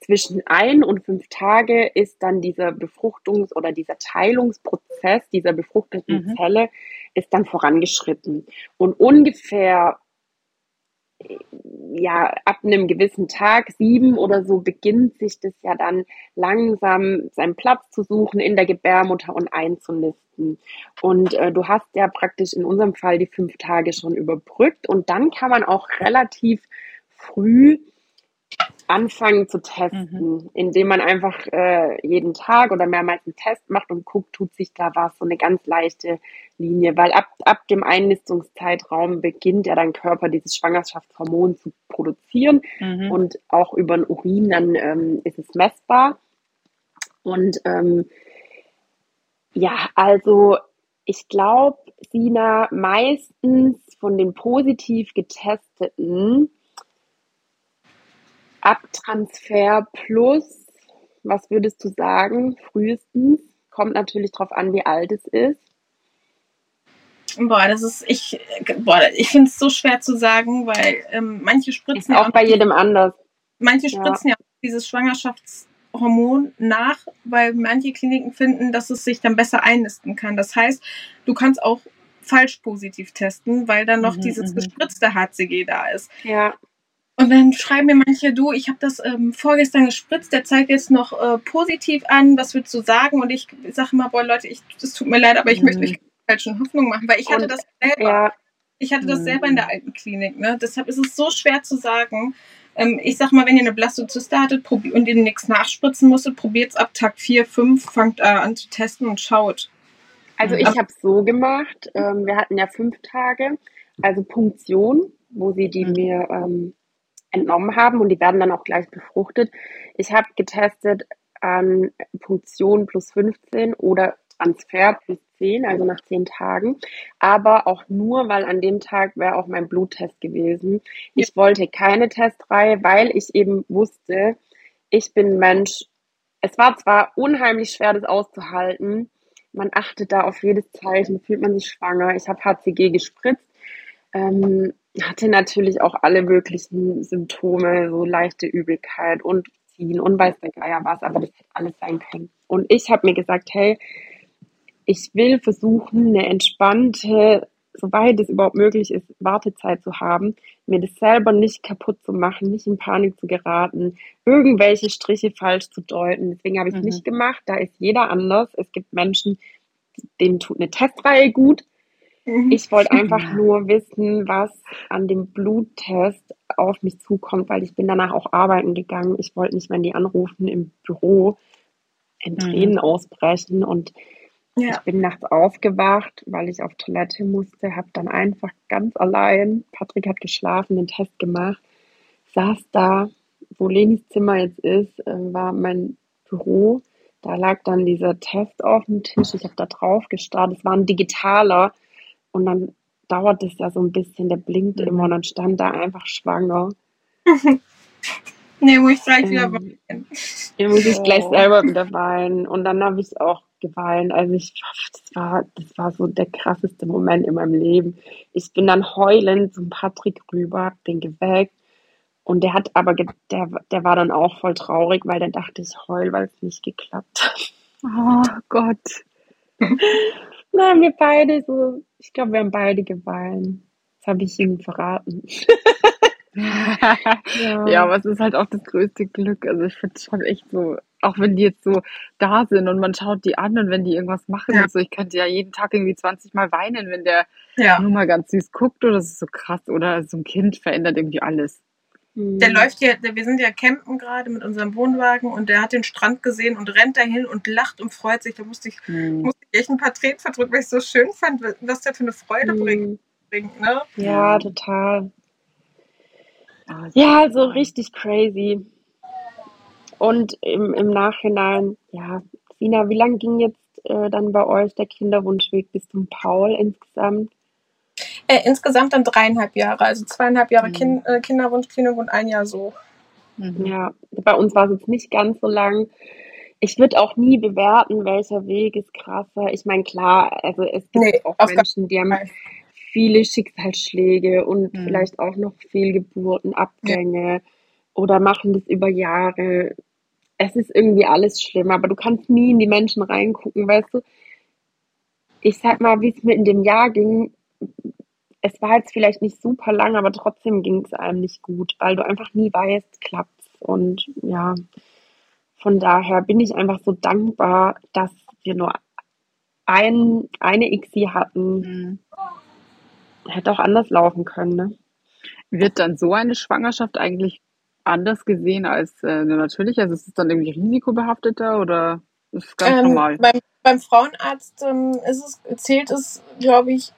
zwischen ein und fünf Tage ist dann dieser Befruchtungs- oder dieser Teilungsprozess dieser befruchteten Mhm. Zelle ist dann vorangeschritten. Und ungefähr ja, ab einem gewissen Tag, sieben oder so, beginnt sich das ja dann langsam seinen Platz zu suchen in der Gebärmutter und einzunisten. Und äh, du hast ja praktisch in unserem Fall die fünf Tage schon überbrückt und dann kann man auch relativ früh anfangen zu testen, indem man einfach äh, jeden Tag oder mehrmals einen Test macht und guckt, tut sich da was, so eine ganz leichte Linie, weil ab, ab dem Einnistungszeitraum beginnt ja dein Körper dieses Schwangerschaftshormon zu produzieren Mhm. und auch über den Urin dann ähm, ist es messbar. Und ähm, ja, also ich glaube, Sina, meistens von den positiv getesteten Abtransfer plus, was würdest du sagen, frühestens? Kommt natürlich drauf an, wie alt es ist. Boah, das ist, ich, boah, ich finde es so schwer zu sagen, weil ähm, manche Ist spritzen ja auch bei noch- jedem anders. manche ja. spritzen ja, auch dieses Schwangerschaftshormon nach, weil manche Kliniken finden, dass es sich dann besser einnisten kann. Das heißt, du kannst auch falsch positiv testen, weil dann noch Mhm, dieses mhm. gespritzte HCG da ist. Ja, Und dann schreiben mir manche, du, ich habe das ähm, vorgestern gespritzt, der zeigt jetzt noch äh, positiv an, was würdest du sagen? Und ich sage immer, boah Leute, ich, das tut mir leid, aber ich Mhm. möchte mich keine falschen Hoffnungen machen, weil ich hatte Und- das selber. ja, Ich hatte das Mhm. selber in der alten Klinik, ne? Deshalb ist es so schwer zu sagen. Ähm, ich sag mal, wenn ihr eine Blastozyste hattet und ihr nichts nachspritzen musstet, probiert es ab Tag 4, 5, fangt äh, an zu testen und schaut. Also Mhm. ich habe es so gemacht. Ähm, wir hatten ja fünf Tage, also Punktion, wo sie die Mhm. mir ähm, entnommen haben und die werden dann auch gleich befruchtet. Ich habe getestet an Punktion plus 15 oder Transfer plus 10, also nach 10 Tagen. Aber auch nur, weil an dem Tag wäre auch mein Bluttest gewesen. Ich wollte keine Testreihe, weil ich eben wusste, ich bin Mensch. Es war zwar unheimlich schwer, das auszuhalten, man achtet da auf jedes Zeichen, fühlt man sich schwanger. Ich habe HCG gespritzt, ähm, hatte natürlich auch alle möglichen Symptome, so leichte Übelkeit und Ziehen und weiß der Geier was, aber das hätte alles sein können. Und ich habe mir gesagt, hey, ich will versuchen, eine entspannte, soweit es überhaupt möglich ist, Wartezeit zu haben, mir das selber nicht kaputt zu machen, nicht in Panik zu geraten, irgendwelche Striche falsch zu deuten. Deswegen habe ich es Mhm. nicht gemacht. Da ist jeder anders. Es gibt Menschen, denen tut eine Testreihe gut. Ich wollte einfach nur wissen, was an dem Bluttest auf mich zukommt, weil ich bin danach auch arbeiten gegangen. Ich wollte nicht, wenn die anrufen im Büro, in Mhm. Tränen ausbrechen und Ja. ich bin nachts aufgewacht, weil ich auf Toilette musste, habe dann einfach ganz allein, Patrick hat geschlafen, den Test gemacht, saß da, wo Lenis Zimmer jetzt ist, äh, war mein Büro. Da lag dann dieser Test auf dem Tisch. Ich habe da drauf gestarrt. Es war ein digitaler. Und dann dauert es ja so ein bisschen, der blinkt Mhm. immer und dann stand da einfach schwanger. Nee, muss ich gleich wieder Ähm, weinen. Dann muss ich gleich Oh. selber wieder weinen. Und dann habe ich auch geweint. Also ich, das war, das war so der krasseste Moment in meinem Leben. Ich bin dann heulend zum Patrick rüber, hab den geweckt. Und der hat aber, der, der war dann auch voll traurig, weil der dachte, ich heul, weil es nicht geklappt hat. Oh Gott. Haben wir beide so, ich glaube, wir haben beide geweint. Das habe ich ihm verraten. Ja, aber es ist halt auch das größte Glück. Also ich finde es schon echt so, auch wenn die jetzt so da sind und man schaut die an und wenn die irgendwas machen Ja. und so, ich könnte ja jeden Tag irgendwie 20 Mal weinen, wenn der Ja. nur mal ganz süß guckt oder das ist so krass oder so ein Kind verändert irgendwie alles. Der läuft hier, der, wir sind ja campen gerade mit unserem Wohnwagen und der hat den Strand gesehen und rennt dahin und lacht und freut sich. Da musste ich, Hm. musste ich echt ein paar Tränen verdrücken, weil ich es so schön fand, was der für eine Freude bringt, Mhm. bringt, ne? Ja, total. Ja, Ja, so richtig crazy. Und im, im Nachhinein, ja, Sina, wie lang ging jetzt äh, dann bei euch der Kinderwunschweg bis zum Paul insgesamt? Äh, insgesamt dann dreieinhalb Jahre, also zweieinhalb Jahre Mhm. kind, äh, Kinderwunschklinik und ein Jahr so. Mhm. Ja, bei uns war es jetzt nicht ganz so lang. Ich würde auch nie bewerten, welcher Weg ist krasser. Ich meine, klar, also es gibt Nee, auch Menschen, die haben viele Schicksalsschläge und Mhm. vielleicht auch noch Fehlgeburten, Abgänge. oder machen das über Jahre. Es ist irgendwie alles schlimm, aber du kannst nie in die Menschen reingucken, weißt du. Ich sag mal, wie es mir in dem Jahr ging, es war jetzt vielleicht nicht super lang, aber trotzdem ging es einem nicht gut, weil du einfach nie weißt, klappt's. Und ja, von daher bin ich einfach so dankbar, dass wir nur ein, eine ICSI hatten. Mhm. Hätte auch anders laufen können, ne? Wird dann so eine Schwangerschaft eigentlich anders gesehen als äh, eine natürliche? Also ist es dann irgendwie risikobehafteter oder ist es ganz ähm, normal? Beim, beim Frauenarzt ähm, ist es, zählt es, glaube ich,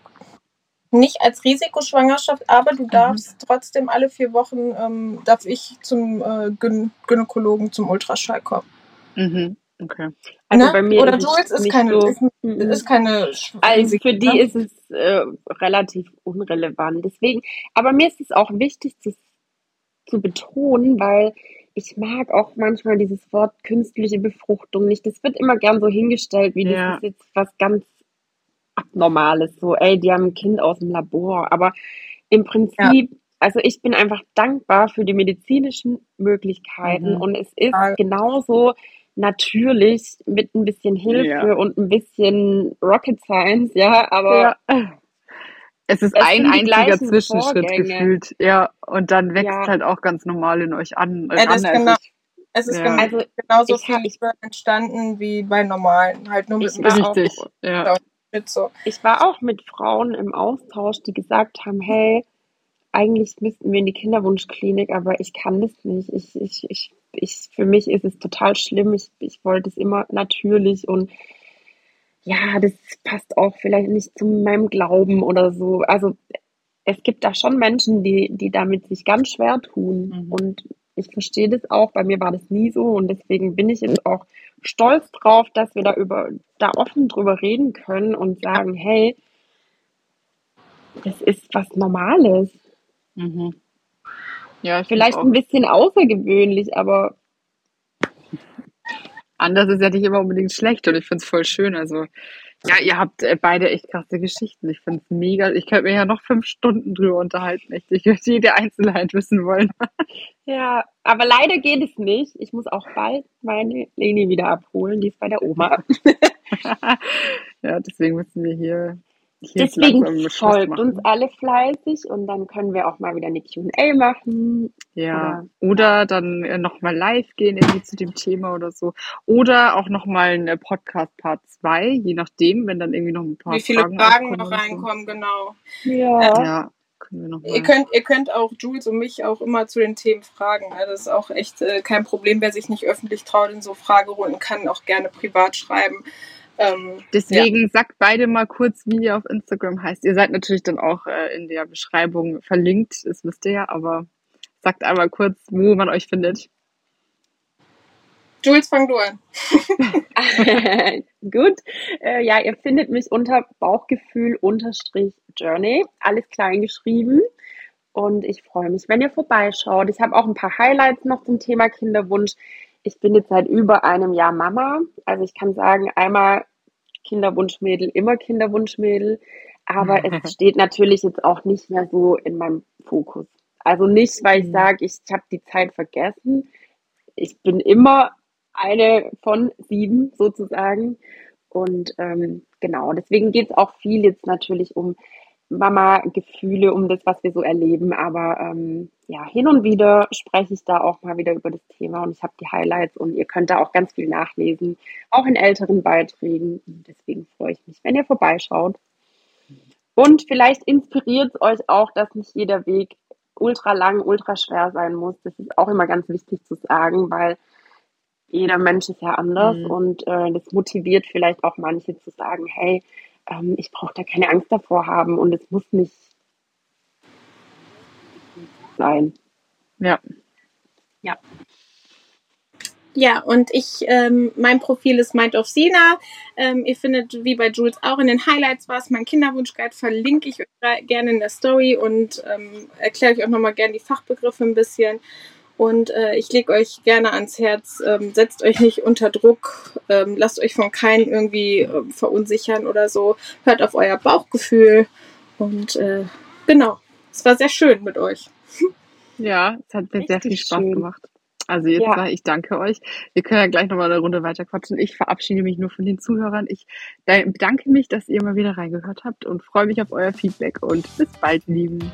nicht als Risikoschwangerschaft, aber du mhm. darfst mhm. trotzdem alle vier Wochen, ähm, darf ich zum äh, Gyn Gynäkologen zum Ultraschall kommen. Mhm. Okay. Also ne? bei mir Oder ist Jules ist keine, so, ist, mhm. ist, keine Also für die ne? ist es äh, relativ unrelevant. Deswegen, aber mir ist es auch wichtig zu, zu betonen, weil ich mag auch manchmal dieses Wort künstliche Befruchtung nicht. Das wird immer gern so hingestellt, wie ja. das ist jetzt was ganz Abnormales. So, ey, die haben ein Kind aus dem Labor. Aber im Prinzip, ja. also ich bin einfach dankbar für die medizinischen Möglichkeiten mhm. und es ist genauso natürlich mit ein bisschen Hilfe ja. und ein bisschen Rocket Science, ja, aber ja. es ist es ein einziger Zwischenschritt Vorgänge. gefühlt, ja, und dann wächst ja. halt auch ganz normal in euch an. Ja, das genau, ich, es ist genau, also genauso viel entstanden wie bei normalen, halt nur mit dem Richtig, ja. So. Ich war auch mit Frauen im Austausch, die gesagt haben, hey, eigentlich müssten wir in die Kinderwunschklinik, aber ich kann das nicht. Ich, ich, ich, ich, für mich ist es total schlimm. Ich, ich wollte es immer natürlich und ja, das passt auch vielleicht nicht zu meinem Glauben oder so. Also es gibt da schon Menschen, die, die damit sich ganz schwer tun. Mhm. Und ich verstehe das auch. Bei mir war das nie so und deswegen bin ich jetzt auch stolz drauf, dass wir da über da offen drüber reden können und sagen, hey, das ist was Normales. Mhm. Ja, Vielleicht ein bisschen außergewöhnlich, aber anders ist ja nicht immer unbedingt schlecht und ich finde es voll schön. Also, ja, ihr habt äh, beide echt krasse Geschichten. Ich finde es mega. Ich könnte mir ja noch fünf Stunden drüber unterhalten. Echt. Ich würde jede Einzelheit wissen wollen. ja, aber leider geht es nicht. Ich muss auch bald meine Leni wieder abholen. Die ist bei der Oma. ja, deswegen müssen wir hier Deswegen folgt uns alle fleißig und dann können wir auch mal wieder eine QA machen. Ja, oder, oder dann äh, nochmal live gehen irgendwie zu dem Thema oder so. Oder auch nochmal eine Podcast Part 2, je nachdem, wenn dann irgendwie noch ein paar Wie viele Fragen, Fragen noch reinkommen, so. genau. Ja. ja. Ihr könnt, ihr könnt auch Jules und mich auch immer zu den Themen fragen. Ne? Das ist auch echt äh, kein Problem. Wer sich nicht öffentlich traut in so Fragerunden, kann auch gerne privat schreiben. Ähm, Deswegen ja. sagt beide mal kurz, wie ihr auf Instagram heißt. Ihr seid natürlich dann auch äh, in der Beschreibung verlinkt, das wisst ihr ja, aber sagt einmal kurz, wo man euch findet. Jules, fang du an. Gut. Äh, ja, ihr findet mich unter Bauchgefühl unterstrich Journey. Alles klein geschrieben. Und ich freue mich, wenn ihr vorbeischaut. Ich habe auch ein paar Highlights noch zum Thema Kinderwunsch ich bin jetzt seit über einem Jahr Mama. Also ich kann sagen, einmal Kinderwunschmädel, immer Kinderwunschmädel. Aber es steht natürlich jetzt auch nicht mehr so in meinem Fokus. Also nicht, weil ich mhm. sage, ich habe die Zeit vergessen. Ich bin immer eine von sieben sozusagen. Und ähm, genau, deswegen geht es auch viel jetzt natürlich um Mama-Gefühle, um das, was wir so erleben. Aber ähm, ja, hin und wieder spreche ich da auch mal wieder über das Thema und ich habe die Highlights und ihr könnt da auch ganz viel nachlesen, auch in älteren Beiträgen. Und deswegen freue ich mich, wenn ihr vorbeischaut. Und vielleicht inspiriert es euch auch, dass nicht jeder Weg ultra lang, ultra schwer sein muss. Das ist auch immer ganz wichtig zu sagen, weil jeder Mensch ist ja anders mhm. und äh, das motiviert vielleicht auch manche zu sagen, hey, ähm, ich brauche da keine Angst davor haben und es muss nicht sein. Ja. Ja. Ja, und ich, ähm, mein Profil ist Mind of Sina. Ähm, ihr findet, wie bei Jules auch in den Highlights was, mein Kinderwunschguide verlinke ich euch gerne in der Story und ähm, erkläre ich auch nochmal gerne die Fachbegriffe ein bisschen. Und äh, ich lege euch gerne ans Herz, ähm, setzt euch nicht unter Druck, ähm, lasst euch von keinem irgendwie äh, verunsichern oder so. Hört auf euer Bauchgefühl. Und äh, genau, es war sehr schön mit euch. Ja, es hat mir sehr viel Spaß schön. gemacht. Also jetzt Ja. mal, ich danke euch. Wir können ja gleich nochmal eine Runde weiter quatschen. Ich verabschiede mich nur von den Zuhörern. Ich bedanke mich, dass ihr mal wieder reingehört habt und freue mich auf euer Feedback und bis bald, Lieben.